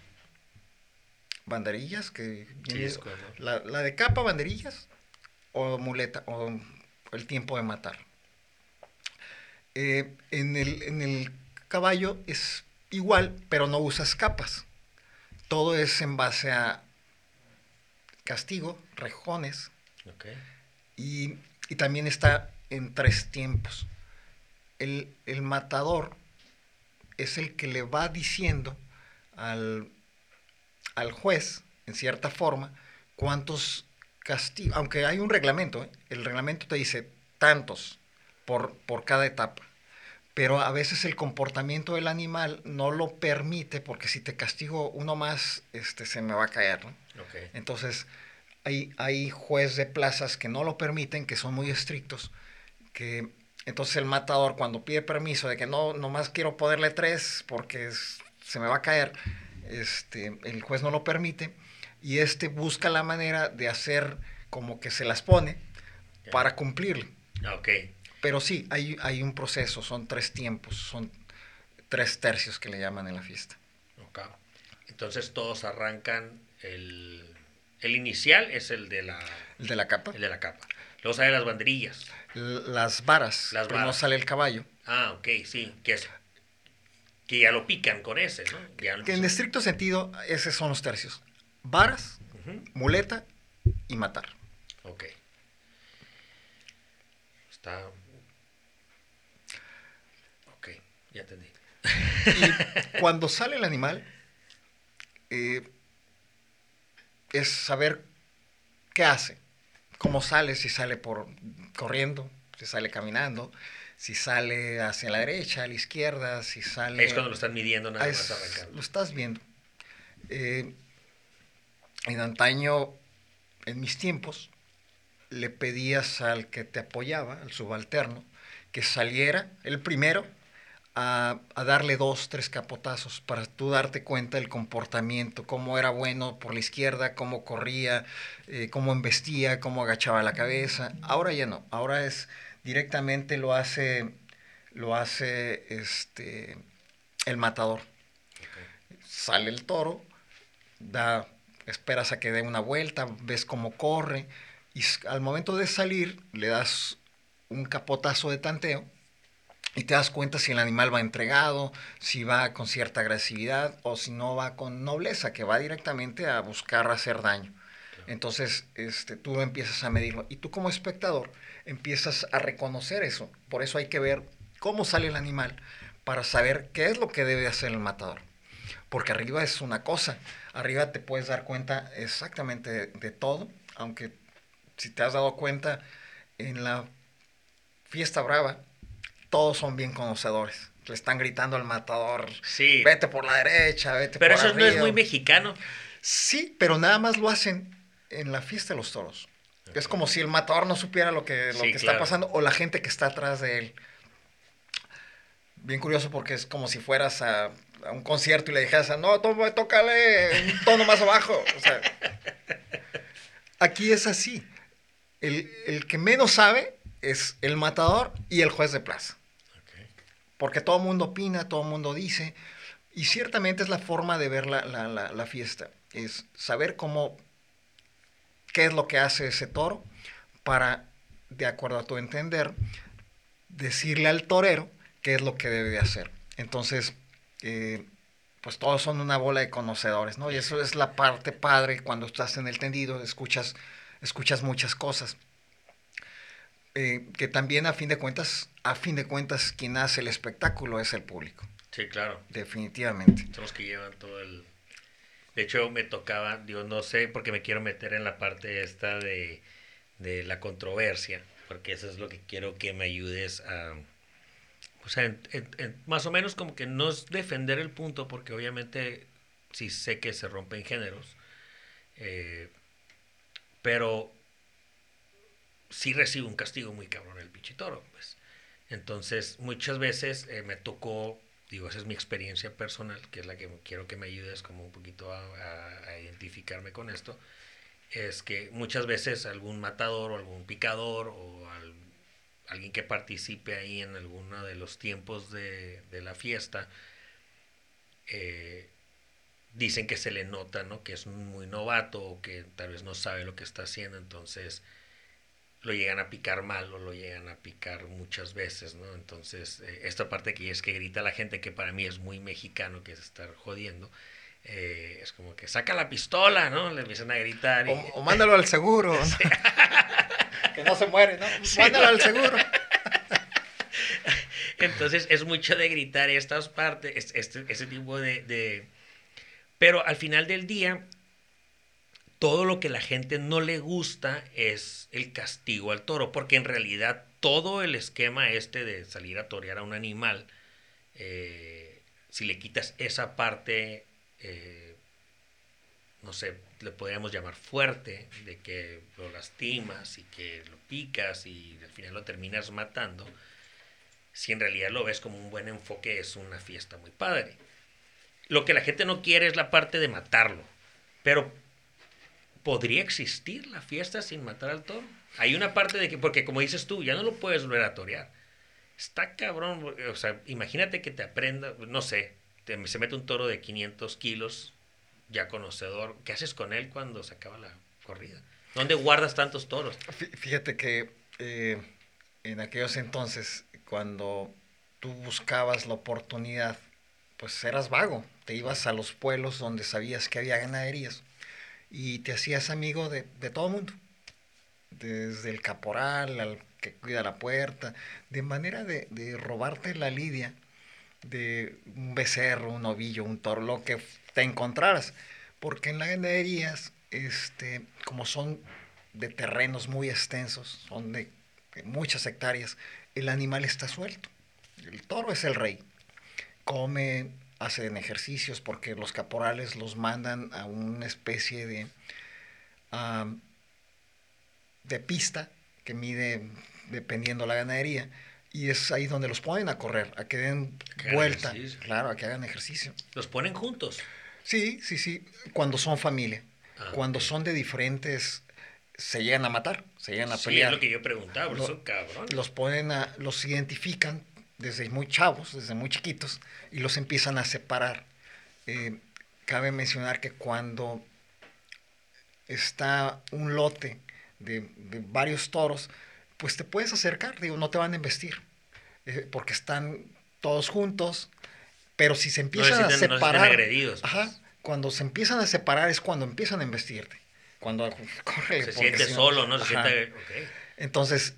banderillas, que Sí, es la, la de capa, banderillas, o muleta, o el tiempo de matar. Eh, en, el, en el caballo es igual, pero no usas capas. Todo es en base a castigo, rejones, y, y también está en tres tiempos. El, el matador es el que le va diciendo al, al juez, en cierta forma, cuántos castigos, aunque hay un reglamento, ¿eh? el reglamento te dice tantos por, por cada etapa, pero a veces el comportamiento del animal no lo permite porque si te castigo uno más, este, se me va a caer, ¿no? Ok. Entonces, hay, hay juez de plazas que no lo permiten, que son muy estrictos, que entonces el matador cuando pide permiso de que no, nomás quiero ponerle tres porque es- se me va a caer, este, el juez no lo permite y este busca la manera de hacer como que se las pone para cumplirle. Ok. Pero sí, hay, hay un proceso, son tres tiempos, son tres tercios que le llaman en la fiesta. Ok. Entonces todos arrancan el... El inicial es el de la, El de la capa, el de la capa. Luego salen las banderillas. las varas, Las varas. sale el caballo. Ah, ok, sí. Que, es, que ya lo pican con ese, ¿no? Ya Que en estricto sentido, esos son los tercios. Varas, muleta y matar. Ok. Está... Ok, ya entendí. Y cuando sale el animal, eh, es saber qué hace, cómo sale, si sale por corriendo, si sale caminando, si sale hacia la derecha, a la izquierda, si sale... Es cuando lo están midiendo nada Ah, más es- arrancando. lo estás viendo. Eh, en antaño, en mis tiempos, le pedías al que te apoyaba, al subalterno, que saliera el primero a, a darle dos, tres capotazos para tú darte cuenta del comportamiento, cómo era bueno por la izquierda, cómo corría, eh, cómo embestía, cómo agachaba la cabeza. Ahora ya no, ahora es directamente lo hace, lo hace este, el matador sale el toro, da, esperas a que dé una vuelta, ves cómo corre, y al momento de salir le das un capotazo de tanteo y te das cuenta si el animal va entregado, si va con cierta agresividad o si no va con nobleza, que va directamente a buscar hacer daño. Entonces, este, tú empiezas a medirlo y tú como espectador empiezas a reconocer eso. Por eso hay que ver cómo sale el animal para saber qué es lo que debe hacer el matador. Porque arriba es una cosa, arriba te puedes dar cuenta exactamente de, de todo, aunque si te has dado cuenta en la fiesta brava, todos son bien conocedores. Le están gritando al matador, Sí, vete por la derecha, vete pero por eso no es arriba". muy mexicano. Sí, pero nada más lo hacen en la fiesta de los toros. Es como si el matador no supiera lo que, lo Sí, que claro. está pasando o la gente que está atrás de él. Bien curioso porque es como si fueras a, a un concierto y le dijeras, no, tó- tócale un tono más abajo. O sea, aquí es así. El, el que menos sabe es el matador y el juez de plaza. Porque todo el mundo opina, todo el mundo dice, y ciertamente es la forma de ver la, la, la, fiesta, es saber cómo, qué es lo que hace ese toro para, de acuerdo a tu entender, decirle al torero qué es lo que debe de hacer. Entonces, eh, pues todos son una bola de conocedores, ¿no? Y eso es la parte padre cuando estás en el tendido, escuchas, escuchas muchas cosas. Eh, que también a fin de cuentas, a fin de cuentas, quien hace el espectáculo es el público. Sí, claro. Definitivamente. Son los que llevan todo el... De hecho, me tocaba, digo, no sé, porque me quiero meter en la parte esta de, de la controversia, porque eso es lo que quiero que me ayudes a o sea, más o menos como que no es defender el punto, porque obviamente sí sé que se rompen géneros, eh, pero sí recibe un castigo muy cabrón el pichitoro, pues. Entonces, muchas veces eh, me tocó, digo, esa es mi experiencia personal, que es la que quiero que me ayudes como un poquito a, a identificarme con esto, es que muchas veces algún matador o algún picador o algún alguien que participe ahí en alguno de los tiempos de, la fiesta, eh, dicen que se le nota, ¿no? Que es muy novato o que tal vez no sabe lo que está haciendo, entonces lo llegan a picar mal o lo llegan a picar muchas veces, ¿no? Entonces, eh, esta parte que es que grita la gente, que para mí es muy mexicano, que es estar jodiendo, eh, es como que saca la pistola, ¿no? Le empiezan a gritar. O, mándalo al seguro. que no se muere, ¿no? Mándalo al seguro. Entonces es mucho de gritar estas partes, este, ese tipo de, de... Pero al final del día, todo lo que la gente no le gusta es el castigo al toro, porque en realidad todo el esquema este de salir a torear a un animal, eh, si le quitas esa parte eh, no sé, le podríamos llamar fuerte, de que lo lastimas y que lo picas y al final lo terminas matando, si en realidad lo ves como un buen enfoque, es una fiesta muy padre. Lo que la gente no quiere es la parte de matarlo, pero ¿podría existir la fiesta sin matar al toro? Hay una parte de que, porque como dices tú, ya no lo puedes volver a torear. Está cabrón, o sea, imagínate que te aprenda, no sé, se mete un toro de 500 kilos, ya conocedor. ¿Qué haces con él cuando se acaba la corrida? ¿Dónde guardas tantos toros? Fíjate que eh, en aquellos entonces, cuando tú buscabas la oportunidad, pues eras vago. Te ibas a los pueblos donde sabías que había ganaderías y te hacías amigo de, de todo el mundo. Desde el caporal al que cuida la puerta, de manera de, de robarte la lidia de un becerro, un ovillo, un toro, lo que te encontraras. Porque en las ganaderías, este, como son de terrenos muy extensos, son de, muchas hectáreas, el animal está suelto. El toro es el rey. Come, hacen ejercicios porque los caporales los mandan a una especie de, de pista que mide dependiendo la ganadería y es ahí donde los ponen a correr, a que den vuelta, claro, a que hagan ejercicio. ¿Los ponen juntos? Sí, sí, sí, cuando son familia. Ah, cuando son de diferentes, se llegan a matar, se llegan a sí, pelear. es lo que yo preguntaba, son cabrones. Los ponen a, los identifican desde muy chavos, desde muy chiquitos, y los empiezan a separar. Eh, cabe mencionar que cuando está un lote de, de varios toros, pues te puedes acercar, digo, no te van a embestir, eh, porque están todos juntos, pero si se empiezan a separar, cuando se empiezan a separar es cuando empiezan a embestirte, cuando corre. Se siente solo, ¿no? Entonces,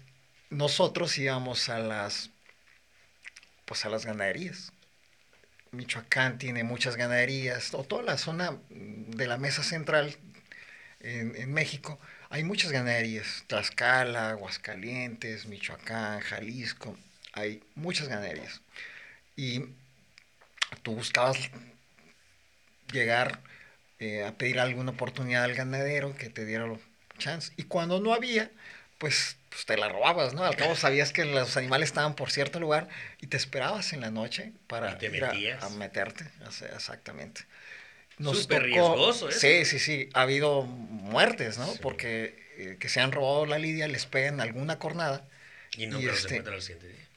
nosotros íbamos a las, pues a las ganaderías. Michoacán tiene muchas ganaderías, o toda la zona de la mesa central en, en México, hay muchas ganaderías, Tlaxcala, Aguascalientes, Michoacán, Jalisco, hay muchas ganaderías. Y tú buscabas llegar eh, a pedir alguna oportunidad al ganadero que te diera chance. Y cuando no había, pues, pues, te la robabas, ¿no? Al cabo sabías que los animales estaban por cierto lugar y te esperabas en la noche para ir a, meterte. Exactamente. Súper riesgoso, Sí, sí, sí. Ha habido muertes, ¿no? Porque eh, que se han robado la lidia, les pegan alguna cornada Y no, Y se este- encuentra al siguiente día.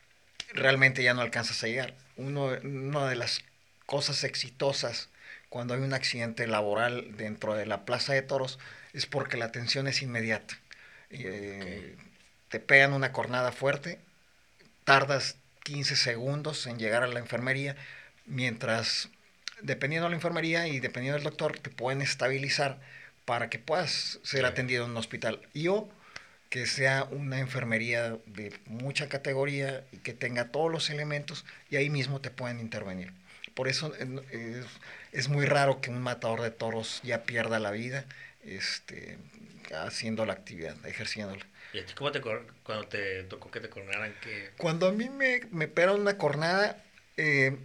realmente ya no alcanzas a llegar. Uno, una de las cosas exitosas cuando hay un accidente laboral dentro de la plaza de toros es porque la atención es inmediata. Eh, Te pegan una cornada fuerte, tardas 15 segundos en llegar a la enfermería, mientras, dependiendo de la enfermería y dependiendo del doctor, te pueden estabilizar para que puedas ser atendido en un hospital. Y o que sea una enfermería de mucha categoría y que tenga todos los elementos y ahí mismo te pueden intervenir. Por eso en- es, es muy raro que un matador de toros ya pierda la vida este, haciendo la actividad, ejerciéndola. ¿Y a ti cómo te cuando te tocó que te coronaran? que Cuando a mí me, me pegaron una cornada, eh,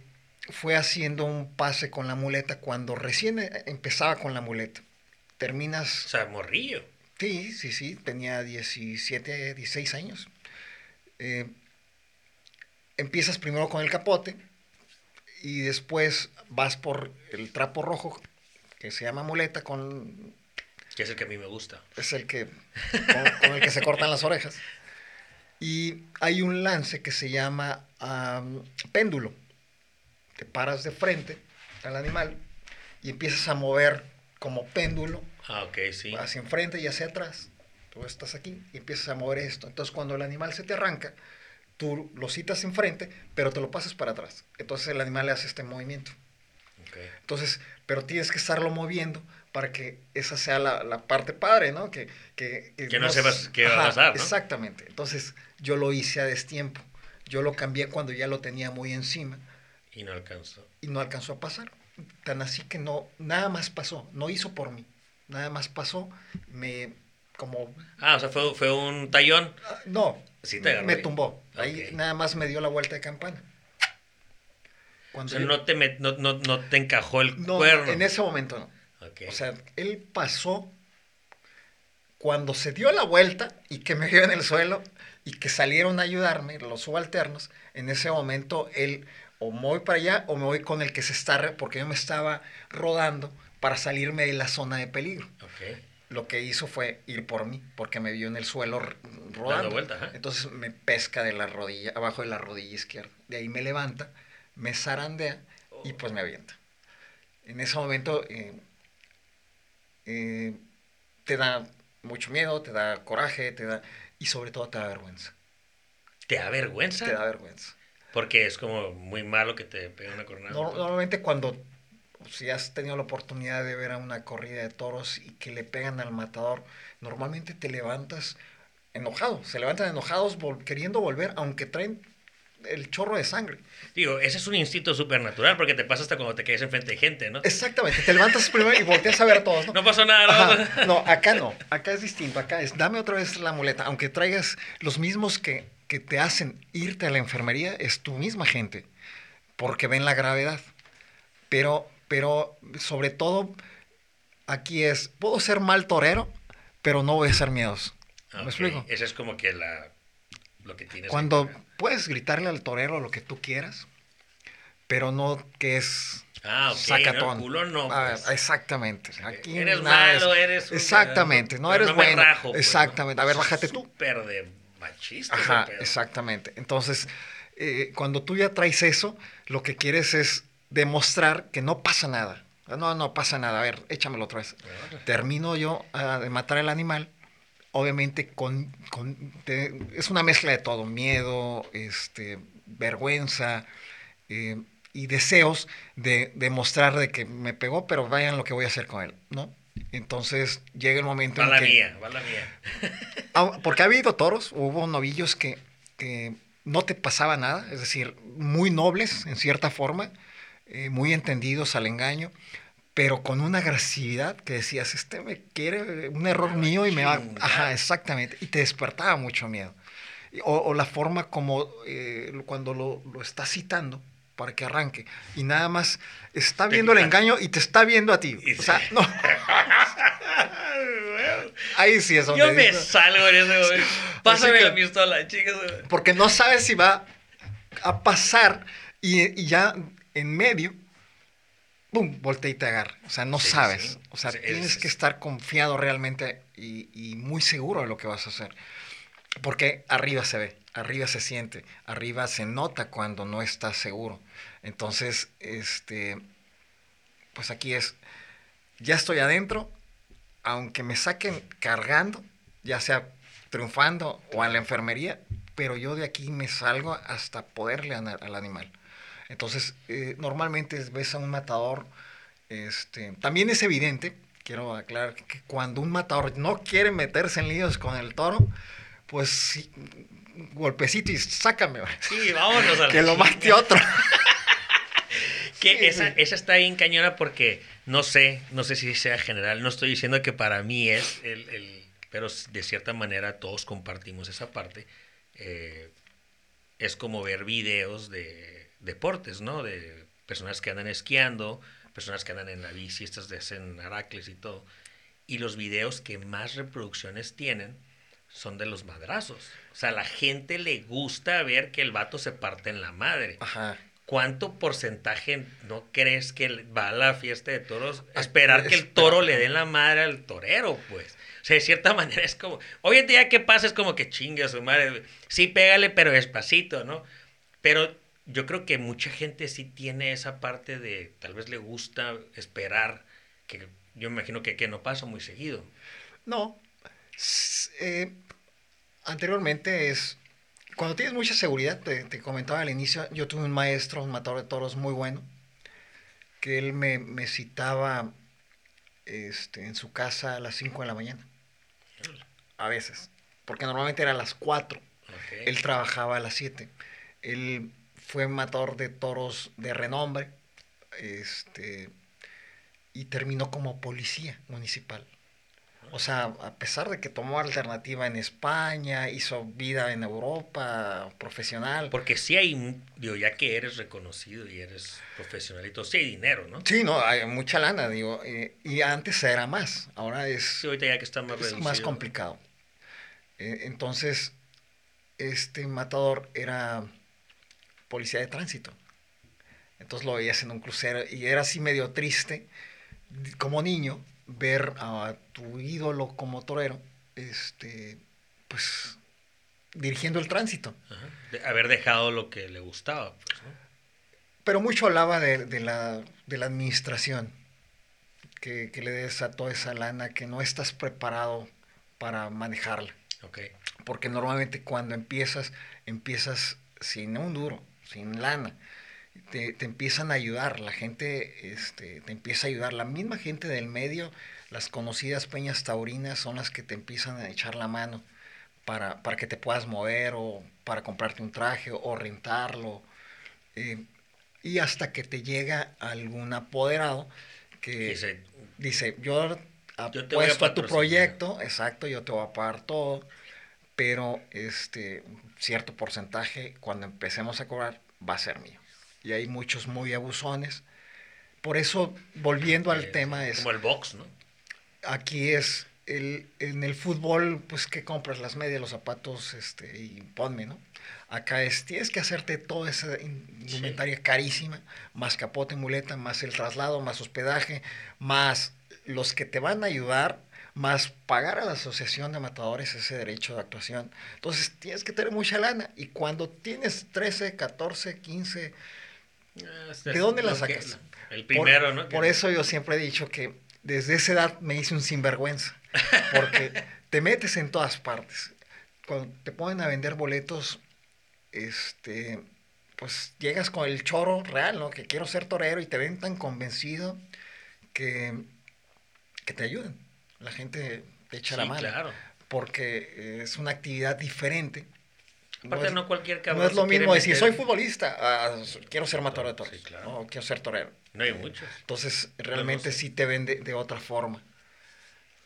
fue haciendo un pase con la muleta cuando recién eh, empezaba con la muleta. O Terminas sea, morrillo. Sí, sí, sí, tenía 17, 16 años. Eh, empiezas primero con el capote y después vas por el trapo rojo que se llama muleta con Que es el que a mí me gusta. es el que con, con el que se cortan las orejas y hay un lance que se llama am, péndulo te paras de frente al animal y empiezas a mover como péndulo Ah, ok, sí. hacia enfrente y hacia atrás. Tú estás aquí y empiezas a mover esto. Entonces, cuando el animal se te arranca, tú lo citas enfrente, pero te lo pasas para atrás. Entonces, el animal le hace este movimiento. Ok. Entonces, pero tienes que estarlo moviendo para que esa sea la, la parte padre, ¿no? Que, que, Que no sepas qué va a pasar, ¿no? Exactamente. Entonces, yo lo hice a destiempo. Yo lo cambié cuando ya lo tenía muy encima Y no alcanzó. y no alcanzó a pasar. Tan así que no, nada más pasó, no hizo por mí, nada más pasó, me, como, Ah, o sea, fue, fue un tallón. ah, no, Sí te me ahí. tumbó, ahí Ok. nada más me dio la vuelta de campana. O Cuando sea, yo- no te, met- no, no, no te encajó el no, cuerno. en ese momento no. O sea, él pasó cuando se dio la vuelta y que me vio en el suelo y que salieron a ayudarme los subalternos, en ese momento él o me voy para allá o me voy con el que se está, porque yo me estaba rodando para salirme de la zona de peligro. ok. Lo que hizo fue ir por mí, porque me vio en el suelo rodando. vuelta, ajá. Entonces me pesca de la rodilla, abajo de la rodilla izquierda. De ahí me levanta, me zarandea y pues me avienta. En ese momento eh, eh, te da mucho miedo, te da coraje, te da y sobre todo te da vergüenza. ¿Te da vergüenza? Te da vergüenza. Porque es como muy malo que te peguen una cornada. No- normalmente cuando si has tenido la oportunidad de ver a una corrida de toros y que le pegan al matador, normalmente te levantas enojado, se levantan enojados vol- queriendo volver, aunque traen el chorro de sangre. Digo, ese es un instinto supernatural porque te pasa hasta cuando te caes enfrente de gente, ¿no? Exactamente, te levantas primero y volteas a ver a todos, ¿no? No pasó nada, ¿no? No, acá no, acá es distinto, acá es, dame otra vez la muleta, aunque traigas los mismos que, que te hacen irte a la enfermería, es tu misma gente, porque ven la gravedad. Pero, pero sobre todo, aquí es, puedo ser mal torero, pero no voy a ser miedoso. Ah, ¿Me explico? Ese es como que la, lo que tienes. Cuando puedes gritarle al torero lo que tú quieras, pero no que es Ah, ok. sacatón. No, el culo no. Ah, pues. exactamente. Aquí eres malo, es- eres un- Exactamente, no pero eres me bueno. rajo, pues, ¿no? exactamente. A ver, bájate tú. Súper de machista. Ajá, exactamente. Entonces, eh, cuando tú ya traes eso, lo que quieres es demostrar que no pasa nada. No, no pasa nada. A ver, échamelo otra vez. Termino yo ah, de matar al animal. Obviamente, con, con- te- es una mezcla de todo: miedo, este, vergüenza eh, y deseos de demostrar de que me pegó, pero vayan lo que voy a hacer con él, ¿no? Entonces llega el momento Va en la que. mía, va la mía. Ah, Porque ha habido toros, hubo novillos que, que no te pasaba nada, es decir, muy nobles en cierta forma, eh, muy entendidos al engaño, pero con una agresividad que decías, este me quiere, un error mío y me va... Ajá, exactamente, y te despertaba mucho miedo. O, o la forma como eh, cuando lo, lo estás citando para que arranque y nada más está viendo el engaño y te está viendo a ti. Y O sea, sí. no, ahí sí es donde Yo me salgo en ese momento. Pásame que- la pistola, chicas. porque no sabes si va a pasar y, y ya en medio, ¡pum!, voltea y te agarra. O sea, no Sí, sabes. sí. O sea, Sí, es- tienes que estar confiado realmente y, y muy seguro de lo que vas a hacer. Porque arriba se ve, arriba se siente, arriba se nota cuando no estás seguro. Entonces, este, pues aquí es, ya estoy adentro, aunque me saquen cargando, ya sea triunfando o a la enfermería, pero yo de aquí me salgo hasta poderle al animal. Entonces, eh, normalmente ves a un matador, este, también es evidente, quiero aclarar, que cuando un matador no quiere meterse en líos con el toro, pues sí, golpecito y sácame. Sí, vámonos a Que lo mate otro. que esa, esa, está bien cañona porque no sé, no sé si sea general, no estoy diciendo que para mí es el, el pero de cierta manera todos compartimos esa parte. Eh, es como ver videos de deportes, ¿no? De personas que andan esquiando, personas que andan en la bici, estas de hacen aracles y todo. Y los videos que más reproducciones tienen son de los madrazos. O sea, a la gente le gusta ver que el vato se parte en la madre. Ajá. ¿Cuánto porcentaje no crees que va a la fiesta de toros a esperar que el toro le dé la madre al torero, pues? O sea, de cierta manera es como, hoy en día, ¿qué pasa? Es como que chinga su madre. Sí, pégale, pero despacito, ¿no? Pero yo creo que mucha gente sí tiene esa parte de, tal vez le gusta esperar, que yo me imagino que, que no pasa muy seguido. No. Eh, anteriormente es, cuando tienes mucha seguridad, te, comentaba al inicio, yo tuve un maestro, un matador de toros muy bueno, que él me, me citaba este, en su casa a las 5 de la mañana. A veces. Porque normalmente era a las 4. Él trabajaba a las 7. Él fue matador de toros de renombre. Este, y terminó como policía municipal. O sea, a pesar de que tomó alternativa en España, hizo vida en Europa, profesional. Porque sí hay, digo, ya que eres reconocido y eres profesional y todo, sí hay dinero, ¿no? Sí, no, hay mucha lana, digo. y antes era más, ahora es... Sí, ahorita ya que está más es más complicado. Eh, entonces, este matador era policía de tránsito. Entonces lo veías en un crucero y era así medio triste como niño ver a tu ídolo como torero, este, pues dirigiendo el tránsito. haber dejado lo que le gustaba. Pues, Pero mucho hablaba de, la, de la administración, que, le des a toda esa lana, que no estás preparado para manejarla. Porque normalmente cuando empiezas, empiezas sin un duro, sin lana. Te, empiezan a ayudar, la gente este, te empieza a ayudar, la misma gente del medio, las conocidas peñas taurinas son las que te empiezan a echar la mano para, para que te puedas mover o para comprarte un traje o rentarlo. Eh, y hasta que te llega algún apoderado que dice, yo apuesto a, tu proyecto, exacto, yo te voy a pagar todo, pero este cierto porcentaje cuando empecemos a cobrar va a ser mío y hay muchos muy abusones. Por eso, volviendo al tema, es... Como el box, ¿no? Aquí es, el, en el fútbol, pues que compras las medias, los zapatos, este, y ponme, ¿no? Acá es, tienes que hacerte toda esa indumentaria carísima, más capote, muleta, más el traslado, más hospedaje, más los que te van a ayudar, más pagar a la asociación de matadores ese derecho de actuación. Entonces tienes que tener mucha lana y cuando tienes 13, 14, 15 ¿De dónde la sacas? el primero, ¿no? Por eso yo siempre he dicho que desde esa edad me hice un sinvergüenza, porque te metes en todas partes. Cuando te ponen a vender boletos, este, pues llegas con el choro real, ¿no? Que quiero ser torero y te ven tan convencido que, que te ayudan. La gente te echa la mano. Claro. Porque es una actividad diferente Aparte, no, cualquier cabrón. No es lo mismo decir, soy futbolista, ah, quiero ser matador de toros. no, quiero ser torero. No hay muchos. Entonces, realmente sí te vende de otra forma.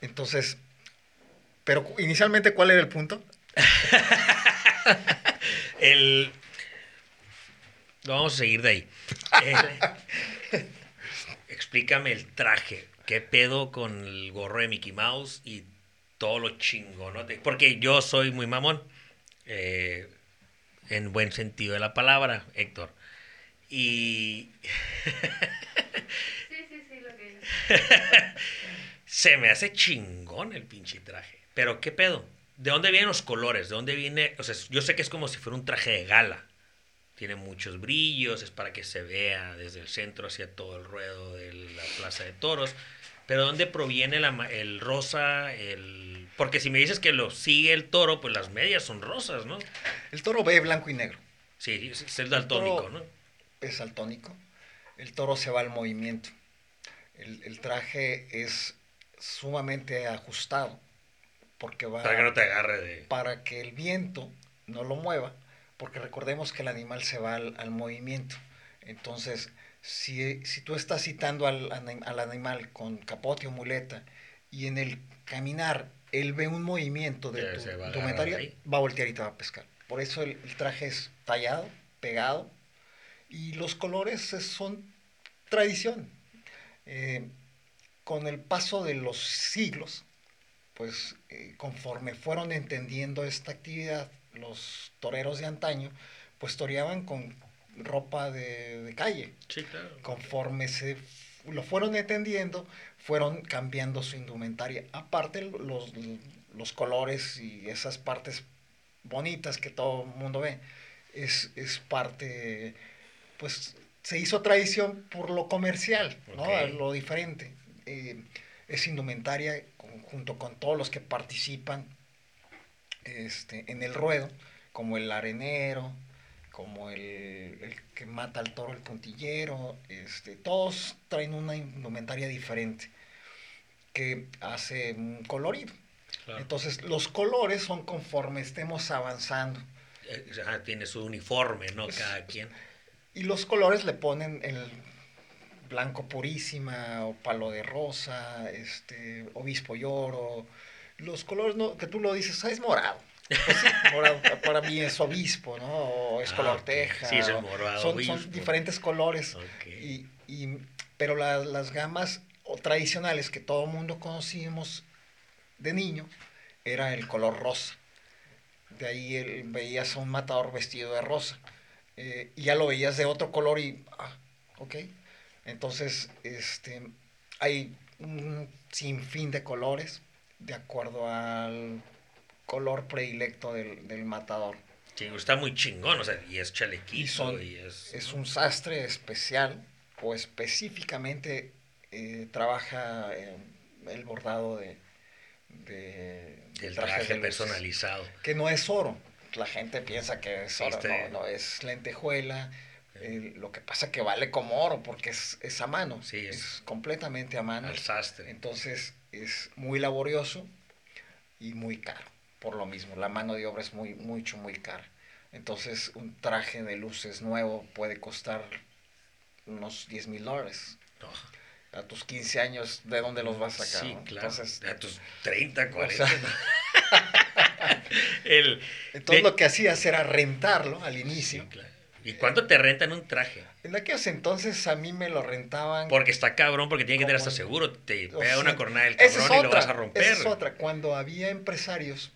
Entonces, pero inicialmente, ¿cuál era el punto? el. Vamos a seguir de ahí. explícame el traje. ¿Qué pedo con el gorro de Mickey Mouse y todo lo chingón? ¿no? Porque yo soy muy mamón. Eh, en buen sentido de la palabra, Héctor. Y... sí, sí, sí, lo que Se me hace chingón el pinche traje. Pero ¿qué pedo? ¿De dónde vienen los colores? ¿De dónde viene? O sea, yo sé que es como si fuera un traje de gala. Tiene muchos brillos, es para que se vea desde el centro hacia todo el ruedo de la Plaza de Toros. Pero ¿dónde proviene el rosa? El... Porque si me dices que lo sigue el toro, pues las medias son rosas, ¿no? El toro ve blanco y negro. Sí, es el daltónico, ¿no? Es daltónico. El toro se va al movimiento. El, el traje es sumamente ajustado porque va para que no te agarre de para que el viento no lo mueva porque recordemos que el animal se va al, movimiento entonces si, si, tú estás citando al, al, animal con capote o muleta y en el caminar él ve un movimiento de tu, va, va a voltear y te va a pescar. Por eso el, traje es tallado pegado y los colores son tradición. Eh, con el paso de los siglos, pues eh, conforme fueron entendiendo esta actividad, los toreros de antaño, pues toreaban con ropa de, calle. Sí, claro. Conforme se lo fueron entendiendo, fueron cambiando su indumentaria. Aparte los, los colores y esas partes bonitas que todo el mundo ve, es, es parte, pues se hizo tradición por lo comercial, ¿no? Lo diferente. Eh, es indumentaria junto con todos los que participan este, en el ruedo, como el arenero, como el, que mata al toro, el puntillero, este, todos traen una indumentaria diferente que hace un colorido. Entonces, los colores son conforme estemos avanzando. Eh, tiene su uniforme, ¿no? Cada quien. Y los colores le ponen el blanco purísima o palo de rosa, este, obispo lloro. Los colores no, que tú lo dices, ah, es morado. Pues morado para mí es obispo, ¿no? O es ah, color teja. Sí, es el morado. Son, son diferentes colores. Y, y, pero las gamas tradicionales que todo mundo conocimos de niño era el color rosa. De ahí el, veías a un matador vestido de rosa. Eh, y ya lo veías de otro color y, ah, ok. Entonces, este, hay un sinfín de colores de acuerdo al color predilecto del, matador. Sí, está muy chingón, o sea, y es chalequito. Y, es, un sastre especial o específicamente eh, trabaja el bordado de, del traje, personalizado. Que no es oro. La gente piensa que es oro, este no, no, es lentejuela lo que pasa que vale como oro porque es, es a mano. Sí, es, completamente a mano. Al sastre. Entonces es muy laborioso y muy caro. Por lo mismo, la mano de obra es muy, mucho, muy cara. Entonces un traje de luces nuevo puede costar unos 10 mil dólares. A tus 15 años, ¿de dónde los vas a sacar? Sí, claro. a tus 30, 40. el, Entonces lo que hacías era rentarlo al inicio. Sí, claro ¿Y cuánto te rentan un traje? En aquellos entonces a mí me lo rentaban. Porque está cabrón, porque tiene que tener hasta seguro. Te pega una cornada del cabrón y lo vas a romper. Esa es otra. Cuando había empresarios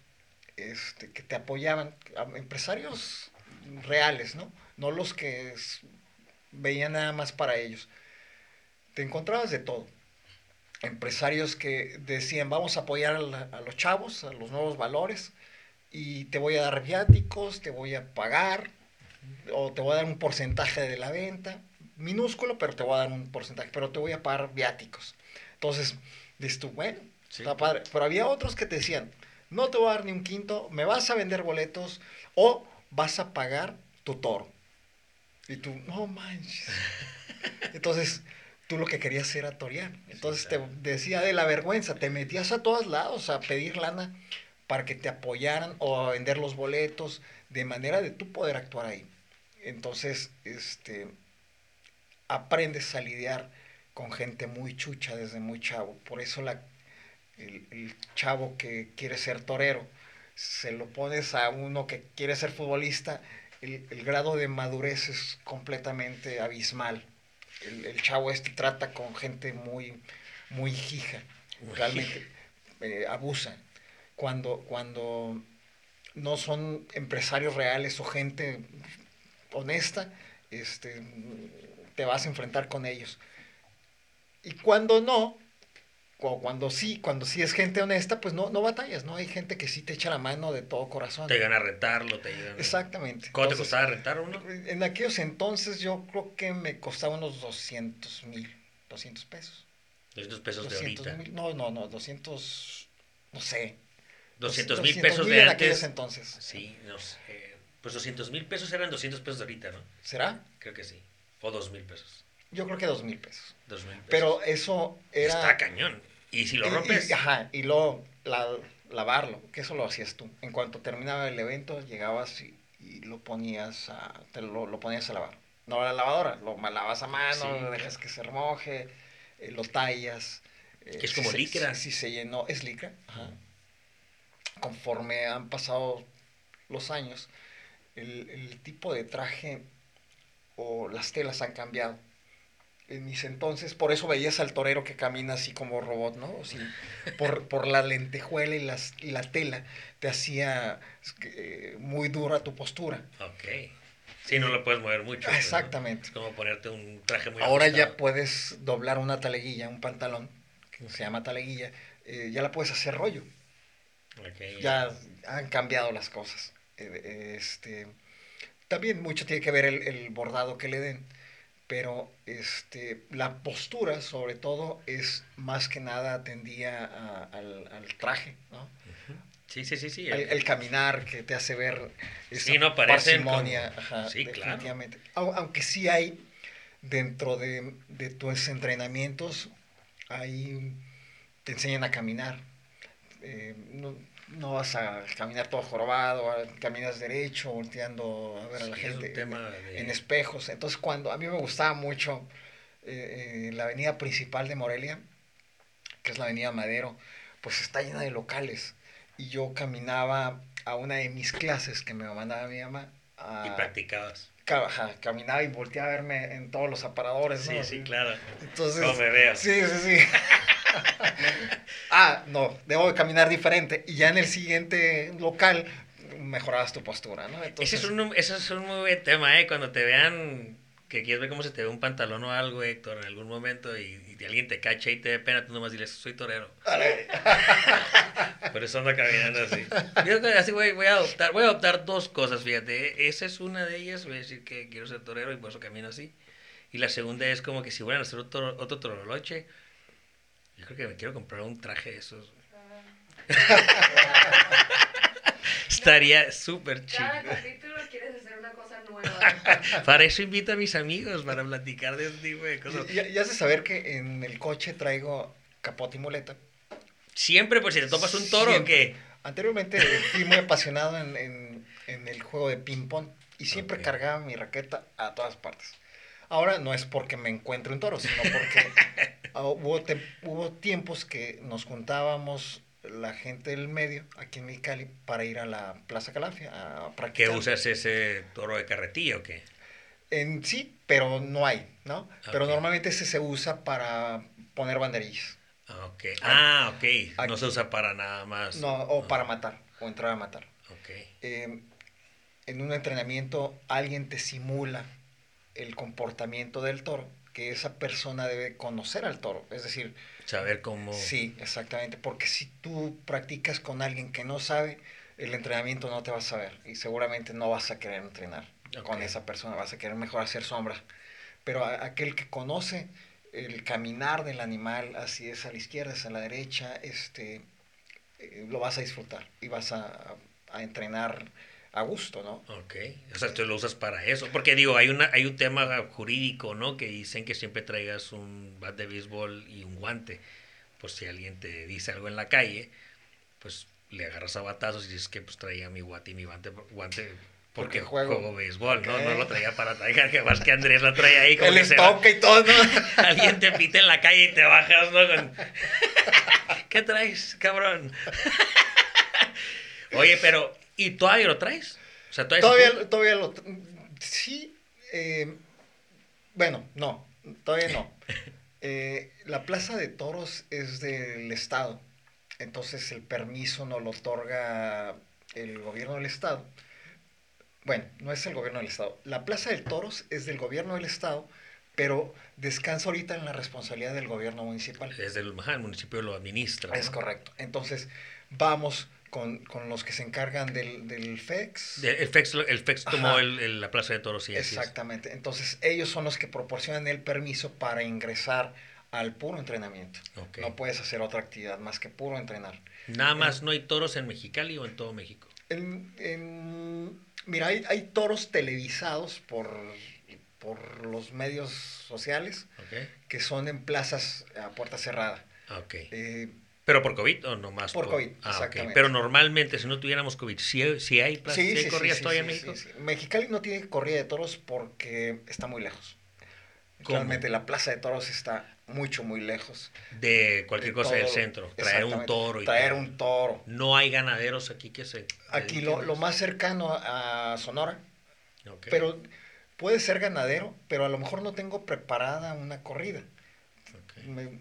este, que te apoyaban, empresarios reales, ¿no? No los que veían nada más para ellos. Te encontrabas de todo. Empresarios que decían, vamos a apoyar a, a los chavos, a los nuevos valores, y te voy a dar viáticos, te voy a pagar, o te voy a dar un porcentaje de la venta, minúsculo, pero te voy a dar un porcentaje, pero te voy a pagar viáticos. Entonces, dices tú, bueno, está padre. Pero había otros que te decían, no te voy a dar ni un quinto, me vas a vender boletos o vas a pagar tu toro. Y tú, no manches. Entonces, tú lo que querías era torear. Entonces te decía de la vergüenza, te metías a todos lados a pedir lana para que te apoyaran o a vender los boletos, de manera de tú poder actuar ahí. Entonces, este, aprendes a lidiar con gente muy chucha desde muy chavo. Por eso la, el, chavo que quiere ser torero, se lo pones a uno que quiere ser futbolista, el, grado de madurez es completamente abismal. El, chavo este trata con gente muy, muy hija, realmente eh, abusa. Cuando, cuando no son empresarios reales o gente honesta, este, te vas a enfrentar con ellos. Y cuando no, cuando sí, cuando sí es gente honesta, pues no, no batallas, ¿no? Hay gente que sí te echa la mano de todo corazón. Te llegan a rentarlo, te llegan Exactamente. ¿Cuánto te costaba rentar uno? En aquellos entonces yo creo que me costaba unos 200 mil, 200 pesos. 200 pesos de ahorita. no, no, no, 200, no sé. 200 mil pesos de en antes. aquellos entonces. Sí, no sé. Pues 200 mil pesos eran 200 pesos de ahorita, ¿no? ¿Será? Creo que sí. O 2 mil pesos. Yo creo que 2 mil pesos. 2 mil pesos. Pero eso era... Está cañón. Y si lo rompes. Y, ajá, y luego lavarlo, que eso lo hacías tú. En cuanto terminaba el evento, llegabas y, lo ponías a, te lo, ponías a lavar. No a la lavadora, lo lavas a mano, lo dejas que se remoje, eh, lo tallas. Eh, es como licra. Si, se llenó, es licra. Ajá. Conforme han pasado los años, el, el tipo de traje o las telas han cambiado en mis entonces, por eso veías al torero que camina así como robot, ¿no? por, por la lentejuela y, las, y la tela te hacía eh, muy dura tu postura. Ok. Sí, no lo puedes mover mucho. Exactamente. Es como ponerte un traje muy Ahora ya puedes doblar una taleguilla, un pantalón, que se llama taleguilla, eh, ya la puedes hacer rollo. Okay. Ya han cambiado las cosas. Eh, este, también mucho tiene que ver el, el bordado que le den pero este, la postura, sobre todo, es más que nada atendía al, traje, ¿no? Sí, sí, sí, sí. El, caminar que te hace ver esa sí, no, parsimonia. sí, definitivamente. Aunque sí hay, dentro de, de tus entrenamientos, ahí te enseñan a caminar. Eh, no vas a caminar todo jorobado, caminas derecho, volteando a ver a la gente en espejos. Entonces, cuando a mí me gustaba mucho eh, eh, la avenida principal de Morelia, que es la avenida Madero, pues está llena de locales. Y yo caminaba a una de mis clases que me mandaba mi mamá. y practicabas. caminaba y volteaba a verme en todos los aparadores. Sí, sí, claro. Entonces, no me veo. Sí, sí, sí. ah, no, debo de caminar diferente. Y ya en el siguiente local mejorabas tu postura, ¿no? ese, es un, ese es un muy buen tema, ¿eh? Cuando te vean que quieres ver cómo se te ve un pantalón o algo, Héctor, en algún momento y, alguien te cacha y te ve pena, tú nomás diles, soy torero. por eso ando caminando así. Yo así voy, voy, a adoptar, voy a adoptar dos cosas, fíjate. Esa es una de ellas, voy a decir que quiero ser torero y por eso camino así. Y la segunda es como que si fueran a hacer otro, otro toroloche, yo creo que me quiero comprar un traje de esos. Estaría súper chido. Cada capítulo quieres hacer una cosa nueva. para eso invito a mis amigos, para platicar de ese tipo de cosas. Ya, ya sé saber que en el coche traigo capote y muleta. Siempre, por si te topas un toro o qué. Anteriormente fui muy apasionado en, en, el juego de ping-pong y siempre cargaba mi raqueta a todas partes. Ahora no es porque me encuentre un toro, sino porque ah, hubo, hubo tiempos que nos juntábamos la gente del medio aquí en Mexicali para ir a la Plaza Calafia a practicar. ¿Qué usas ese toro de carretilla o qué? En sí, pero no hay, ¿no? Pero normalmente ese se usa para poner banderillas. Ah, ok. Ah, ok. no se usa para nada más. No, o para matar, o entrar a matar. Ok. Em, en un entrenamiento alguien te simula el comportamiento del toro, que esa persona debe conocer al toro, es decir... Saber cómo... Sí, exactamente, porque si tú practicas con alguien que no sabe, el entrenamiento no te va a saber y seguramente no vas a querer entrenar con esa persona, vas a querer mejor hacer sombra. Pero aquel que conoce el caminar del animal, así es a la izquierda, es a la derecha, este, eh, lo vas a disfrutar y vas a, a entrenar a gusto, ¿no? Ok, o sea, tú lo usas para eso, porque digo, hay, una, hay un tema jurídico, ¿no? Que dicen que siempre traigas un bat de béisbol y un guante, pues si alguien te dice algo en la calle, pues le agarras a batazos y dices que pues traía mi guante y mi guante, guante porque, juego. béisbol, ¿no? No lo traía para traer, que más que Andrés lo traía ahí como El estoque y todo, ¿no? Alguien te pita en la calle y te bajas, ¿no? ¿Qué traes, cabrón? Oye, pero ¿Y todavía lo traes? O sea, ¿todavía, todavía, lo... Sí. Eh, bueno, no. Todavía no. Eh, la Plaza de Toros es del Estado. Entonces el permiso no lo otorga el gobierno del Estado. Bueno, no es el gobierno del Estado. La Plaza de Toros es del gobierno del Estado, pero descansa ahorita en la responsabilidad del gobierno municipal. Desde el, el municipio lo administra. Es ¿no? correcto. Entonces, vamos con, con los que se encargan del, del FEX. El FEX, el FEX tomó Ajá. el- el- la plaza de toros es. Exactamente. Entonces, ellos son los que proporcionan el permiso para ingresar al puro entrenamiento. No puedes hacer otra actividad más que puro entrenar. Nada más no hay toros en Mexicali o en todo México. En- en- mira, hay, hay toros televisados por, por los medios sociales que son en plazas a puerta cerrada. Ah. Eh, ¿Pero por COVID o no más? Por COVID, Ah, exactamente. Pero normalmente, si no tuviéramos COVID, ¿sí, hay- sí hay, plazas, sí corridas sí, todavía en México? Mexicali no tiene corrida de toros porque está muy lejos. ¿Cómo? Realmente la plaza de toros está mucho, muy lejos. De cualquier de cosa del centro. Traer un toro y Traer un toro. No hay ganaderos aquí que se. Aquí lo, lo más cercano a Sonora, pero puede ser ganadero, pero a lo mejor no tengo preparada una corrida. Ok. Me,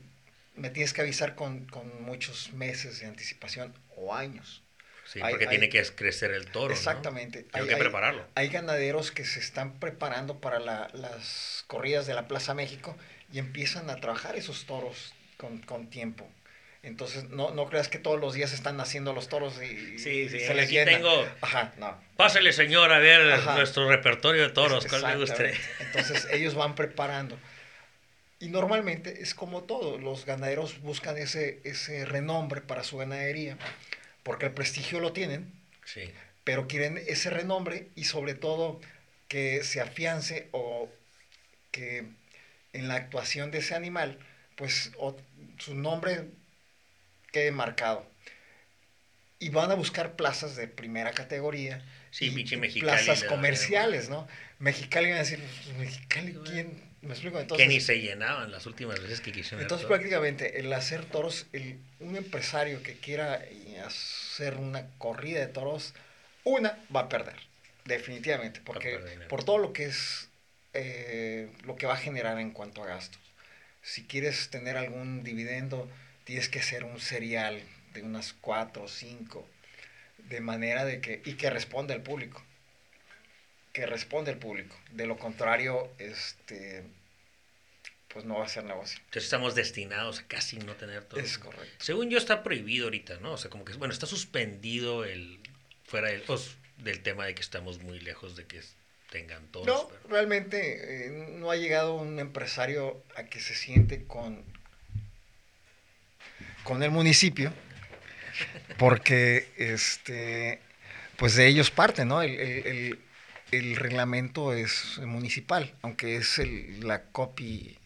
me tienes que avisar con, con muchos meses de anticipación o años. Sí, porque hay- tiene que crecer el toro. ¿no? Exactamente. Tengo Hay- que prepararlo. Hay ganaderos que se están preparando para la- las corridas de la Plaza México y empiezan a trabajar esos toros con, con tiempo. Entonces, no, no creas que todos los días están naciendo los toros y, Sí, y sí, se les aquí llena. tengo- Ajá, no. Pásale, señor, a ver Ajá. nuestro repertorio de toros. ¿Cuál le gusta? Entonces, ellos van preparando. Y normalmente es como todo, los ganaderos buscan ese, ese renombre para su ganadería, porque el prestigio lo tienen, Sí. pero quieren ese renombre y sobre todo que se afiance o que en la actuación de ese animal, pues o- su nombre quede marcado. Y van a buscar plazas de primera categoría. Sí, y- pinche y Mexicali Plazas comerciales, ¿no? Mexicali van a decir, "Pues, Mexicali, ¿quién? ¿Me explico? que Entonces, ni se llenaban las últimas veces que quisieron. entonces prácticamente el hacer toros, el, un empresario que quiera hacer una corrida de toros, una va a perder, definitivamente, porque perder por todo lo que es eh, lo que va a generar en cuanto a gastos. Si quieres tener algún dividendo, tienes que hacer un serial de unas cuatro o cinco, de manera de que, y que responda el público, que responda el público. De lo contrario, este, pues no va a ser negocio. Entonces estamos destinados a casi no tener toros. Es correcto. Según yo está prohibido ahorita, ¿no? O sea, como que, bueno, está suspendido el, fuera del, os- del tema de que estamos muy lejos de que tengan toros. No, pero- realmente eh, no ha llegado un empresario a que se siente con, con el municipio, porque este, pues de ellos parte, ¿no? El, el- el- el reglamento es municipal, aunque es el, la copy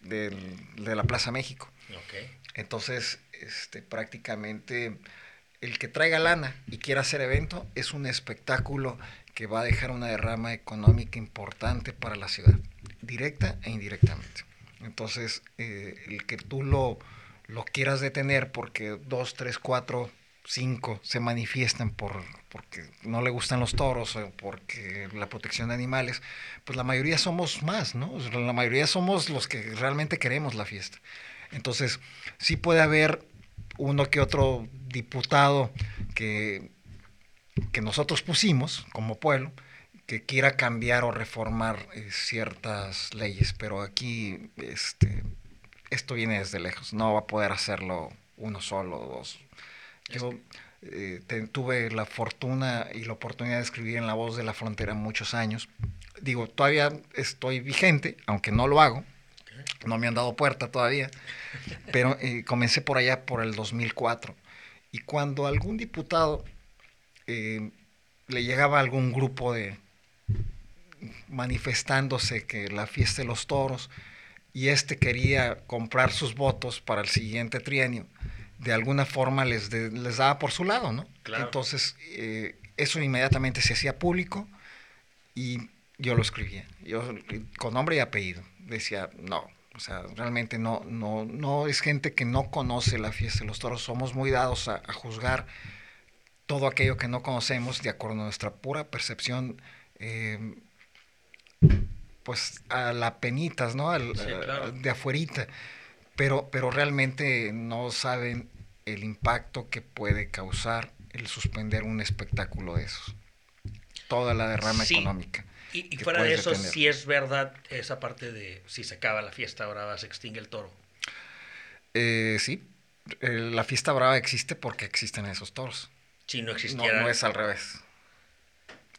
del- de la Plaza México. Entonces, este, prácticamente el que traiga lana y quiera hacer evento es un espectáculo que va a dejar una derrama económica importante para la ciudad, directa e indirectamente. Entonces, eh, el que tú lo, lo quieras detener porque dos, tres, cuatro, cinco se manifiestan por porque no le gustan los toros o porque la protección de animales, pues la mayoría somos más, ¿no? La mayoría somos los que realmente queremos la fiesta. Entonces, sí puede haber uno que otro diputado que, que nosotros pusimos como pueblo que quiera cambiar o reformar eh, ciertas leyes, pero aquí este, esto viene desde lejos, no va a poder hacerlo uno solo dos. Yo eh, tuve la fortuna y la oportunidad de escribir en La Voz de la Frontera muchos años. Digo, todavía estoy vigente, aunque no lo hago, no me han dado puerta todavía, pero eh, comencé por allá por el 2004. Y cuando algún diputado eh, le llegaba a algún grupo de manifestándose que la fiesta de los toros y este quería comprar sus votos para el siguiente trienio, de alguna forma les, de- les daba por su lado, ¿no? Claro. Entonces, eh, eso inmediatamente se hacía público y yo lo escribía, yo con nombre y apellido. Decía, no, o sea, realmente no, no, no es gente que no conoce la fiesta de los toros, somos muy dados a, a juzgar todo aquello que no conocemos de acuerdo a nuestra pura percepción, eh, pues a la penitas, ¿no? Al- Sí, a- claro. de afuerita, pero, pero realmente no saben el impacto que puede causar el suspender un espectáculo de esos. Toda la derrama Sí. económica. Y, y fuera de eso, si es verdad esa parte de si se acaba la fiesta brava, se extingue el toro. Eh, sí, eh, la fiesta brava existe porque existen esos toros. Si no No, existiera. no es al revés.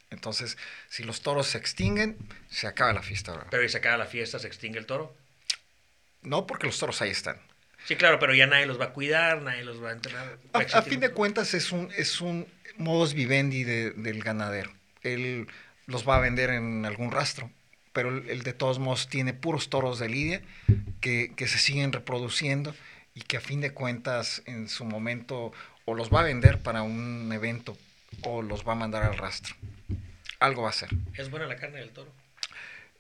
Entonces, si los toros se extinguen, se acaba la fiesta brava. Pero si se acaba la fiesta, se extingue el toro. No porque los toros ahí están. Sí, claro, pero ya nadie los va a cuidar, nadie los va a entrenar. A, fin de cuentas es un, es un modus vivendi de- del ganadero. Él los va a vender en algún rastro, pero él, de todos modos tiene puros toros de lidia que, que se siguen reproduciendo y que a fin de cuentas en su momento o los va a vender para un evento o los va a mandar al rastro. Algo va a hacer. Es buena la carne del toro.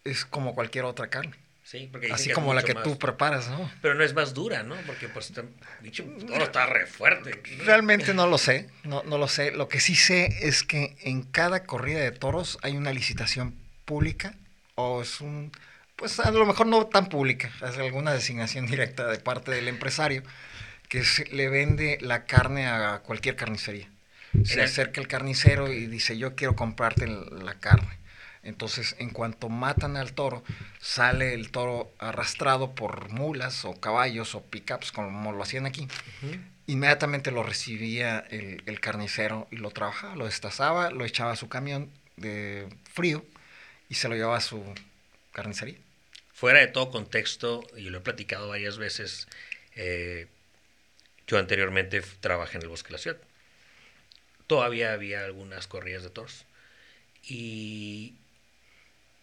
Es como cualquier otra carne. Sí, porque dicen Así como la que más- tú preparas, ¿no? Pero no es más dura, ¿no? Porque pues pinche toro está re fuerte. Realmente no lo sé, no, no lo sé. Lo que sí sé es que en cada corrida de toros hay una licitación pública o es un, pues a lo mejor no tan pública, es alguna designación directa de parte del empresario que se- le vende la carne a cualquier carnicería. Se acerca el carnicero y dice yo quiero comprarte la carne. Entonces, en cuanto matan al toro, sale el toro arrastrado por mulas o caballos o pickups, como lo hacían aquí. Inmediatamente lo recibía el, el carnicero y lo trabajaba, lo destazaba, lo echaba a su camión de frío y se lo llevaba a su carnicería. Fuera de todo contexto, y lo he platicado varias veces, eh, yo anteriormente trabajé en el Bosque de la Ciudad. Todavía había algunas corridas de toros. Y,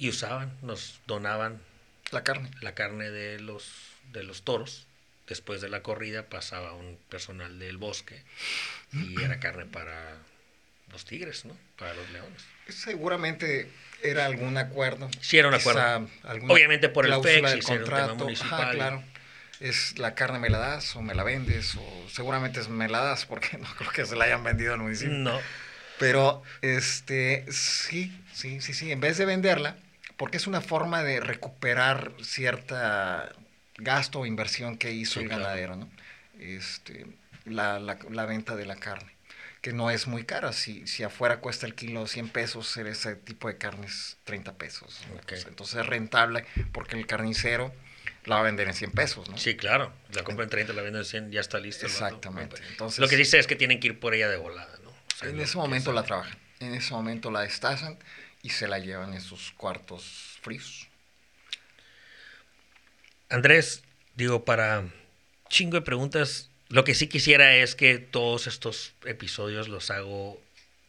y usaban, nos donaban La carne. la carne de los, de los toros. Después de la corrida pasaba un personal del bosque y era carne para los tigres, ¿no? Para los leones. Seguramente era algún acuerdo. Sí, era un acuerdo. Obviamente por el FEX, del contrato. municipal. Ajá, claro. Es la carne me la das o me la vendes o seguramente es me la das porque no creo que se la hayan vendido al municipio. No. Pero, este, sí, sí, sí, sí, en vez de venderla, porque es una forma de recuperar cierta gasto o inversión que hizo Sí, el claro. ganadero, ¿no? Este, la, la, la venta de la carne, que no es muy cara. Si, si afuera cuesta el kilo 100 pesos, ese tipo de carne es 30 pesos. Ok. Entonces, es rentable porque el carnicero la va a vender en 100 pesos, ¿no? Sí, claro. La compra en 30, la venden en 100, ya está lista. Exactamente. Entonces, Lo que dice es que tienen que ir por ella de volada, ¿no? O sea, En ese momento la trabajan, en ese momento la destazan y se la llevan en sus cuartos fríos. Andrés, digo, para chingo de preguntas, lo que sí quisiera es que todos estos episodios los hago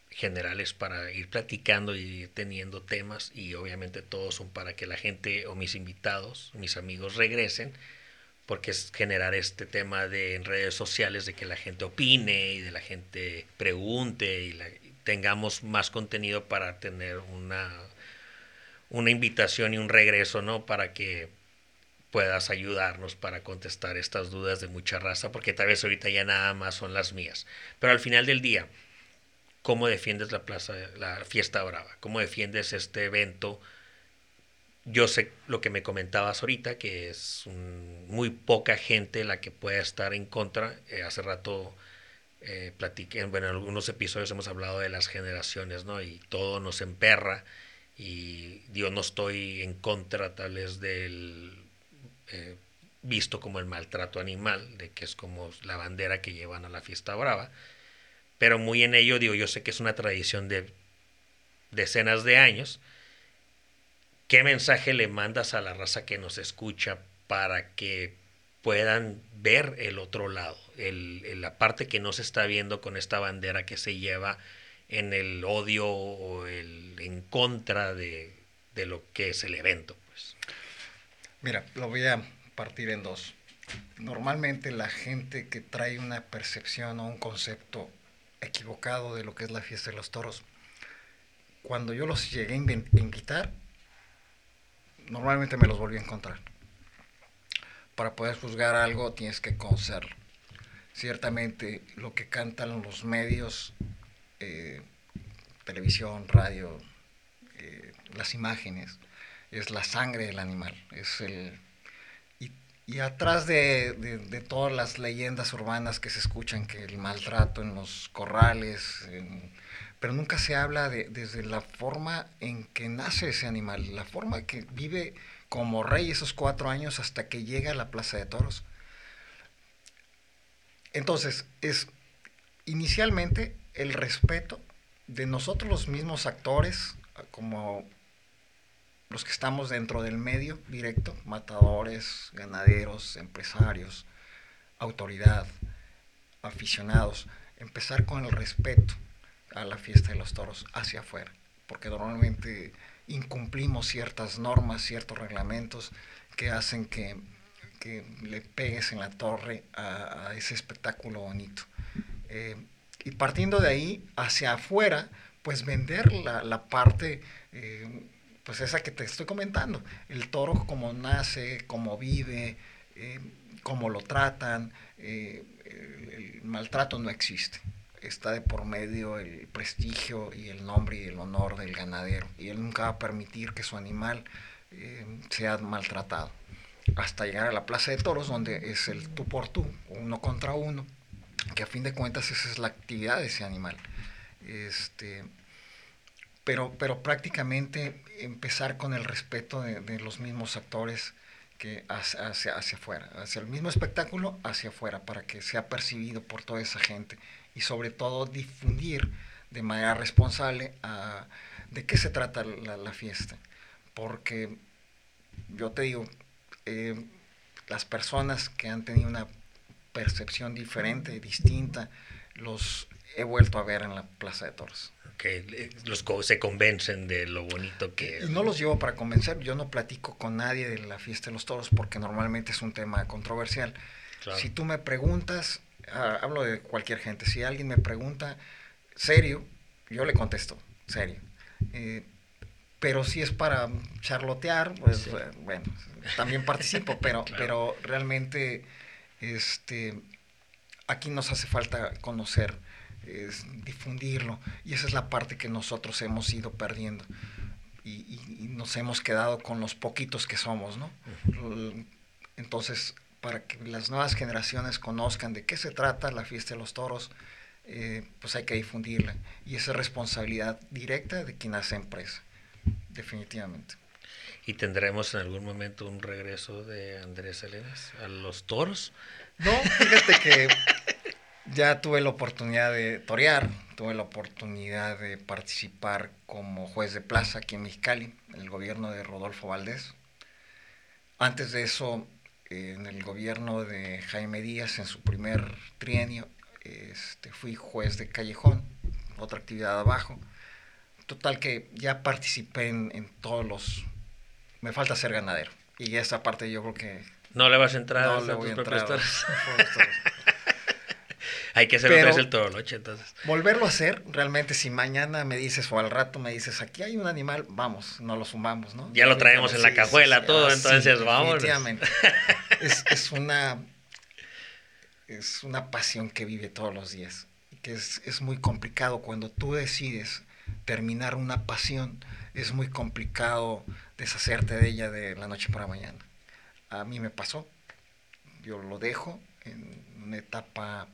generales para ir platicando y teniendo temas y obviamente todos son para que la gente o mis invitados, mis amigos regresen, porque es generar este tema de en redes sociales de que la gente opine y de la gente pregunte y la- tengamos más contenido para tener una una invitación y un regreso, ¿no? Para que puedas ayudarnos para contestar estas dudas de mucha raza, porque tal vez ahorita ya nada más son las mías. Pero al final del día, ¿cómo defiendes la plaza, la fiesta brava? ¿Cómo defiendes este evento? Yo sé lo que me comentabas ahorita, que es muy poca gente la que pueda estar en contra. Eh, hace rato eh, platiqué, bueno, en algunos episodios hemos hablado de las generaciones, ¿no? Y todo nos emperra y yo no estoy en contra tal vez del eh, visto como el maltrato animal, de que es como la bandera que llevan a la fiesta brava, pero muy en ello digo, yo sé que es una tradición de decenas de años. ¿Qué mensaje le mandas a la raza que nos escucha para que puedan ver el otro lado, el, la parte que no se está viendo con esta bandera que se lleva en el odio o el en contra de, de lo que es el evento? Pues. Mira, lo voy a partir en dos. Normalmente la gente que trae una percepción o un concepto equivocado de lo que es la fiesta de los toros, cuando yo los llegué a invitar, normalmente me los volví a encontrar. Para poder juzgar algo tienes que conocerlo. Ciertamente lo que cantan los medios, eh, televisión, radio, eh, las imágenes, es la sangre del animal, es el... Y, y atrás de, de- todas las leyendas urbanas que se escuchan, que el maltrato en los corrales, pero nunca se habla de, desde la forma en que nace ese animal, la forma que vive como rey esos cuatro años hasta que llega a la Plaza de Toros. Entonces, es inicialmente el respeto de nosotros los mismos actores, como los que estamos dentro del medio directo, matadores, ganaderos, empresarios, autoridad, aficionados, empezar con el respeto a la fiesta de los toros hacia afuera, porque normalmente incumplimos ciertas normas, ciertos reglamentos que hacen que, le pegues en la torre a, ese espectáculo bonito. Eh, y partiendo de ahí, hacia afuera, pues vender la, parte, eh, pues esa que te estoy comentando, el toro como nace, cómo vive, eh, cómo lo tratan, el maltrato no existe está de por medio el prestigio y el nombre y el honor del ganadero. Y él nunca va a permitir que su animal eh, sea maltratado. Hasta llegar a la plaza de toros, donde es el tú por tú, uno contra uno, que a fin de cuentas esa es la actividad de ese animal. Este, pero, pero prácticamente empezar con el respeto de, los mismos actores que hacia, hacia, hacia afuera, hacia el mismo espectáculo, hacia afuera, para que sea percibido por toda esa gente y sobre todo difundir de manera responsable ah, de qué se trata la, fiesta. Porque yo te digo, eh, las personas que han tenido una percepción diferente, distinta, los he vuelto a ver en la Plaza de Toros. Que los se convencen de lo bonito que es. No los llevo para convencer, yo no platico con nadie de la fiesta de los toros porque normalmente es un tema controversial. Si tú me preguntas, Ah, hablo de cualquier gente, si alguien me pregunta serio, yo le contesto serio. Eh, pero si es para charlotear, pues eh, bueno, también participo, pero, pero realmente este, aquí nos hace falta conocer, difundirlo, y esa es la parte que nosotros hemos ido perdiendo. Y, nos hemos quedado con los poquitos que somos, ¿no? Entonces, para que las nuevas generaciones conozcan de qué se trata la fiesta de los toros, eh, pues hay que difundirla. Y esa es responsabilidad directa de quien hace empresa, definitivamente. ¿Y tendremos en algún momento un regreso de Andrés Salinas a los toros? No, fíjate que ya tuve la oportunidad de torear, tuve la oportunidad de participar como juez de plaza aquí en Mexicali, en el gobierno de Rodolfo Valdés. Antes de eso en el gobierno de Jaime Díaz, en su primer trienio, este, fui juez de callejón, otra actividad abajo. Total que ya participé en, todos los... Me falta ser ganadero. Y esa parte yo creo que... No le vas a entrar no le voy a entrar Hay que hacer otra vez el toroche, entonces. Volverlo a hacer, realmente, si mañana me dices o al rato me dices, aquí hay un animal, vamos, no lo sumamos, ¿no? Ya lo traemos en la cajuela, todo, entonces vamos. Definitivamente. es, es, una, es una pasión que vive todos los días. Que es, es muy complicado cuando tú decides terminar una pasión, es muy complicado deshacerte de ella de la noche para mañana. A mí me pasó, yo lo dejo en una etapa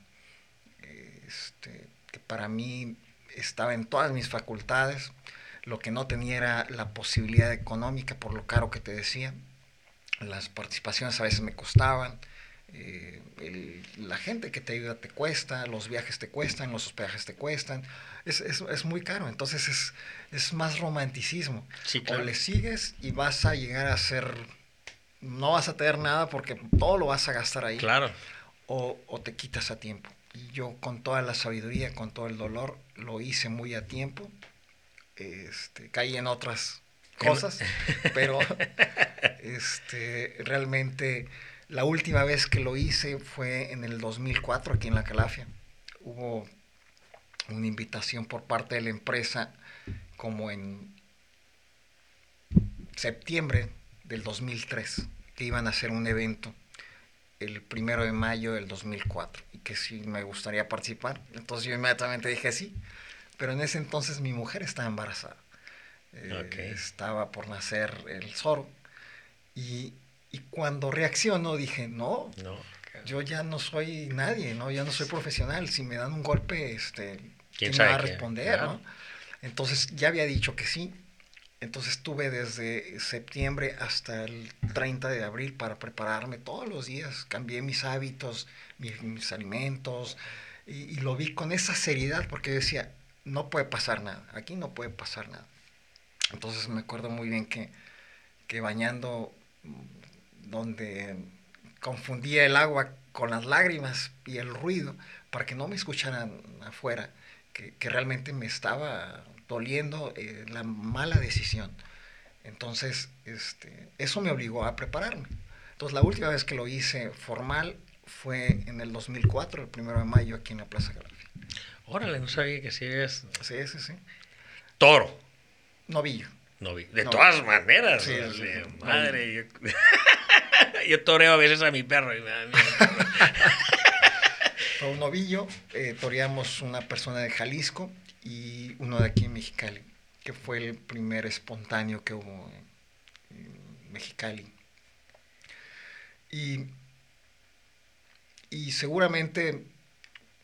este, que para mí estaba en todas mis facultades, lo que no tenía era la posibilidad económica por lo caro que te decía, las participaciones a veces me costaban, eh, la gente que te ayuda te cuesta, los viajes te cuestan, los hospedajes te cuestan, es, es, muy caro, entonces es, es más romanticismo. O le sigues y vas a llegar a ser, no vas a tener nada porque todo lo vas a gastar ahí. Claro. O, o te quitas a tiempo. Y yo con toda la sabiduría, con todo el dolor, lo hice muy a tiempo. Este, caí en otras cosas, pero este, realmente la última vez que lo hice fue en el 2004 aquí en La Calafia. Hubo una invitación por parte de la empresa como en septiembre del 2003 que iban a hacer un evento el primero de mayo del 2004 y que sí me gustaría participar. Entonces yo inmediatamente dije sí, pero en ese entonces mi mujer estaba embarazada. Eh, estaba por nacer el Zoro. Y, y, cuando reaccionó dije, no, yo ya no soy nadie, ¿no? ya no soy profesional. Si me dan un golpe, este, ¿quién, me va a responder? ¿no? Entonces ya había dicho que sí. Entonces tuve desde septiembre hasta el 30 de abril para prepararme todos los días. Cambié mis hábitos, mis, alimentos y, lo vi con esa seriedad porque decía, no puede pasar nada, aquí no puede pasar nada. Entonces me acuerdo muy bien que, que bañando donde confundía el agua con las lágrimas y el ruido para que no me escucharan afuera, que, que realmente me estaba doliendo eh, la mala decisión. Entonces, este, eso me obligó a prepararme. Entonces, la última vez que lo hice formal fue en el 2004, el primero de mayo, aquí en la Plaza Galería. Órale, no sabía que sí es. Sí, sí, sí. Toro. Novillo. Novillo. De todas maneras. Sí, madre. Yo, toreo a veces a mi perro y me un novillo, eh, toreamos una persona de Jalisco y uno de aquí en Mexicali, que fue el primer espontáneo que hubo en, Mexicali. Y, y, seguramente,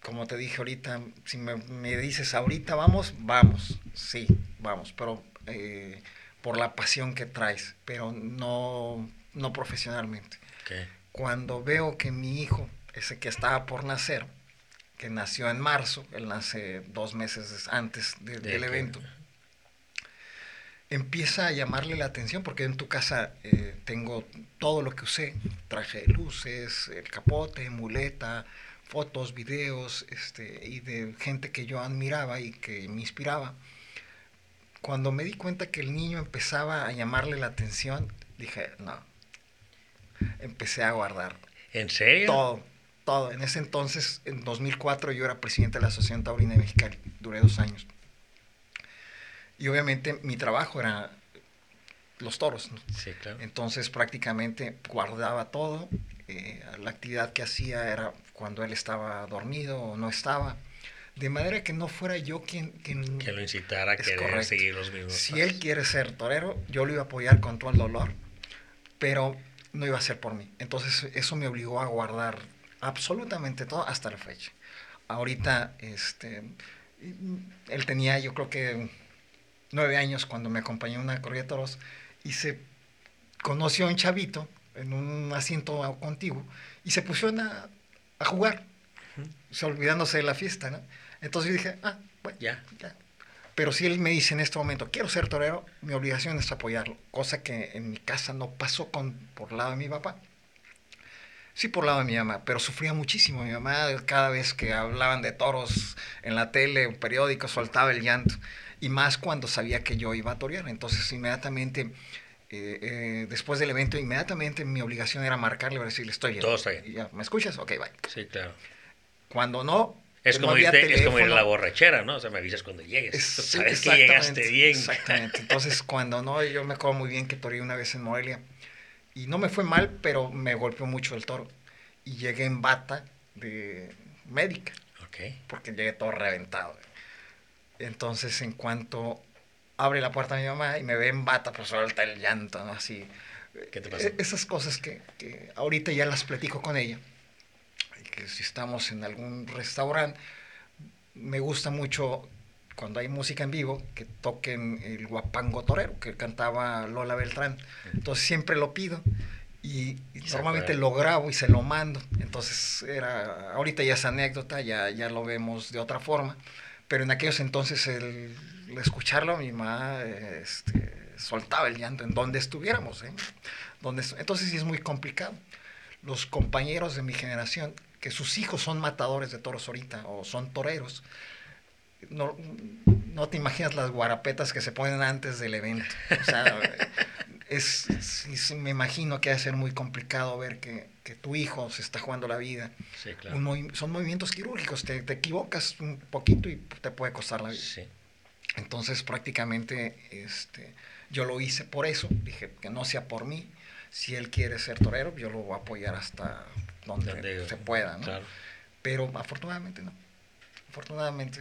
como te dije ahorita, si me, dices ahorita vamos, vamos, sí, vamos, pero eh, por la pasión que traes, pero no, no profesionalmente. Cuando veo que mi hijo, ese que estaba por nacer, que nació en marzo, él nace dos meses antes del evento, empieza a llamarle la atención porque en tu casa eh, tengo todo lo que usé, traje de luces, el capote, muleta, fotos, videos, este, y de gente que yo admiraba y que me inspiraba. Cuando me di cuenta que el niño empezaba a llamarle la atención, dije, no, empecé a guardar. ¿En serio? Todo todo. En ese entonces, en 2004, yo era presidente de la Asociación Taurina de Mexicali. Duré dos años. Y obviamente mi trabajo era los toros. Sí, claro. Entonces prácticamente guardaba todo. Eh, la actividad que hacía era cuando él estaba dormido o no estaba. De manera que no fuera yo quien... quien que lo incitara a querer seguir los mismos Si él quiere ser torero, yo lo iba a apoyar con todo el dolor, pero no iba a ser por mí. Entonces eso me obligó a guardar absolutamente todo hasta la fecha. Ahorita, este, él tenía yo creo que nueve años cuando me acompañó una corrida de toros y se conoció a un chavito en un asiento contiguo y se pusieron a, a jugar, se olvidándose de la fiesta, ¿no? Entonces yo dije, ah, bueno, ya. ya. Pero si él me dice en este momento, quiero ser torero, mi obligación es apoyarlo, cosa que en mi casa no pasó con, por el lado de mi papá. Sí, por lado de mi mamá, pero sufría muchísimo. Mi mamá, cada vez que hablaban de toros en la tele, en periódico, soltaba el llanto. Y más cuando sabía que yo iba a torear. Entonces, inmediatamente, eh, eh, después del evento, inmediatamente mi obligación era marcarle y decirle, estoy bien. Todo está bien. Y ya, ¿Me escuchas? Ok, bye. Sí, claro. Cuando no, es como, irte, es como ir a la borrachera, ¿no? O sea, me avisas cuando llegues. Sabes que llegaste bien. Exactamente. Entonces, cuando no, yo me acuerdo muy bien que toreé una vez en Morelia y no me fue mal, pero me golpeó mucho el toro. Y llegué en bata de médica. Porque llegué todo reventado. Entonces, en cuanto abre la puerta a mi mamá y me ve en bata, pues suelta el llanto, ¿no? Así. ¿Qué te pasa? Esas cosas que, que ahorita ya las platico con ella. Que si estamos en algún restaurante, me gusta mucho cuando hay música en vivo, que toquen el guapango torero, que cantaba Lola Beltrán. Entonces siempre lo pido y, normalmente lo grabo y se lo mando. Entonces era, ahorita ya es anécdota, ya, ya lo vemos de otra forma, pero en aquellos entonces el, escucharlo mi mamá este, soltaba el llanto en donde estuviéramos. ¿eh? Donde, entonces sí es muy complicado. Los compañeros de mi generación, que sus hijos son matadores de toros ahorita o son toreros, no, no te imaginas las guarapetas que se ponen antes del evento. O sea, es, me imagino que va a ser muy complicado ver que, tu hijo se está jugando la vida. son movimientos quirúrgicos, te, equivocas un poquito y te puede costar la vida. Entonces prácticamente este, yo lo hice por eso, dije que no sea por mí, si él quiere ser torero, yo lo voy a apoyar hasta donde, se pueda, Pero afortunadamente no. Afortunadamente.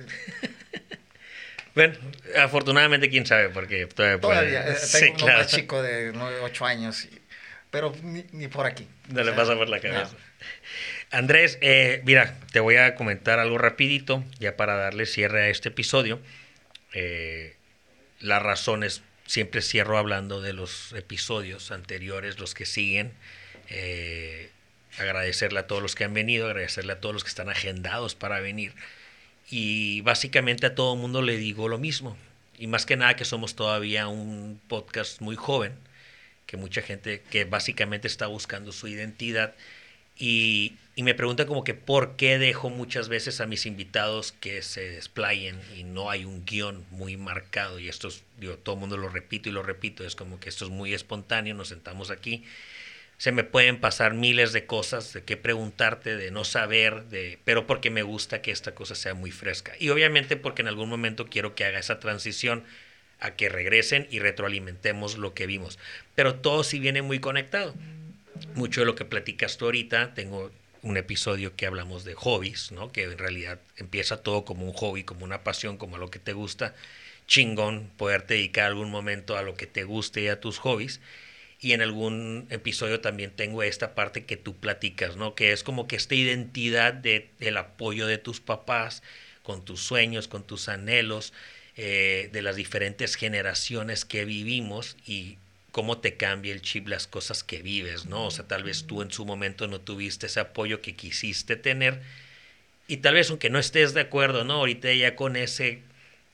bueno, afortunadamente, quién sabe, porque todavía, todavía eh, tengo uno más chico de 9, 8 años, pero ni, por aquí. No le pasa por la cabeza. Andrés, eh, mira, te voy a comentar algo rapidito, ya para darle cierre a este episodio. Eh, las razones, siempre cierro hablando de los episodios anteriores, los que siguen. Eh, agradecerle a todos los que han venido, agradecerle a todos los que están agendados para venir. Y básicamente a todo el mundo le digo lo mismo. Y más que nada que somos todavía un podcast muy joven, que mucha gente que básicamente está buscando su identidad. Y, y me pregunta como que por qué dejo muchas veces a mis invitados que se desplayen y no hay un guion muy marcado. Y esto es, digo, todo el mundo lo repito y lo repito, es como que esto es muy espontáneo, nos sentamos aquí se me pueden pasar miles de cosas de qué preguntarte, de no saber, de, pero porque me gusta que esta cosa sea muy fresca. Y obviamente porque en algún momento quiero que haga esa transición a que regresen y retroalimentemos lo que vimos. Pero todo sí viene muy conectado. Mucho de lo que platicas tú ahorita, tengo un episodio que hablamos de hobbies, ¿no? que en realidad empieza todo como un hobby, como una pasión, como lo que te gusta. Chingón poderte dedicar algún momento a lo que te guste y a tus hobbies y en algún episodio también tengo esta parte que tú platicas, ¿no? Que es como que esta identidad de, del apoyo de tus papás con tus sueños, con tus anhelos, eh, de las diferentes generaciones que vivimos y cómo te cambia el chip las cosas que vives, ¿no? O sea, tal vez tú en su momento no tuviste ese apoyo que quisiste tener y tal vez aunque no estés de acuerdo, ¿no? Ahorita ya con ese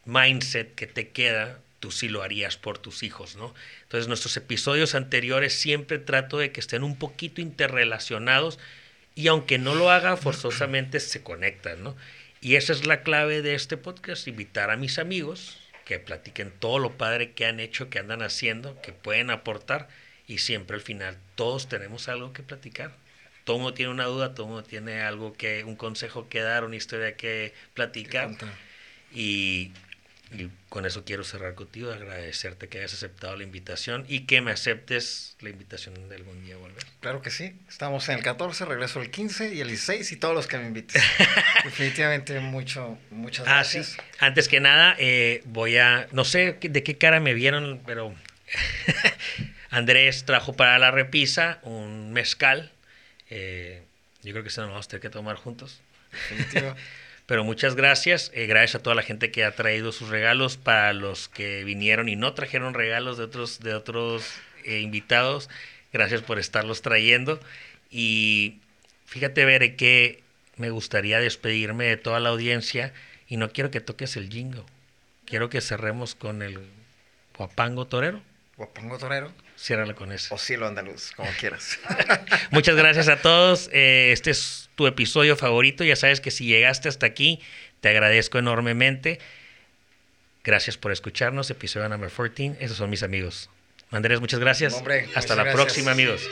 mindset que te queda, tú sí lo harías por tus hijos, ¿no? Entonces, nuestros episodios anteriores siempre trato de que estén un poquito interrelacionados y aunque no lo haga, forzosamente se conectan, ¿no? Y esa es la clave de este podcast, invitar a mis amigos que platiquen todo lo padre que han hecho, que andan haciendo, que pueden aportar y siempre al final todos tenemos algo que platicar. Todo mundo tiene una duda, todo mundo tiene algo que, un consejo que dar, una historia que platicar. Y y con eso quiero cerrar contigo, agradecerte que hayas aceptado la invitación y que me aceptes la invitación de algún día volver. Claro que sí. Estamos en el 14, regreso el 15 y el 16 y todos los que me inviten. Definitivamente mucho, muchas gracias. Ah, sí. Antes que nada, eh, voy a, no sé de qué cara me vieron, pero Andrés trajo para la repisa un mezcal. Eh, yo creo que se nos vamos a tener que tomar juntos. Definitivo. Pero muchas gracias. Eh, gracias a toda la gente que ha traído sus regalos. Para los que vinieron y no trajeron regalos de otros, de otros eh, invitados, gracias por estarlos trayendo. Y fíjate, ver que me gustaría despedirme de toda la audiencia y no quiero que toques el jingo. Quiero que cerremos con el guapango torero. Guapango torero. Ciérrala con eso. O cielo andaluz, como quieras. Muchas gracias a todos. Eh, este es tu episodio favorito. Ya sabes que si llegaste hasta aquí, te agradezco enormemente. Gracias por escucharnos. Episodio number 14. Esos son mis amigos. Andrés, muchas gracias. Hasta la próxima, amigos.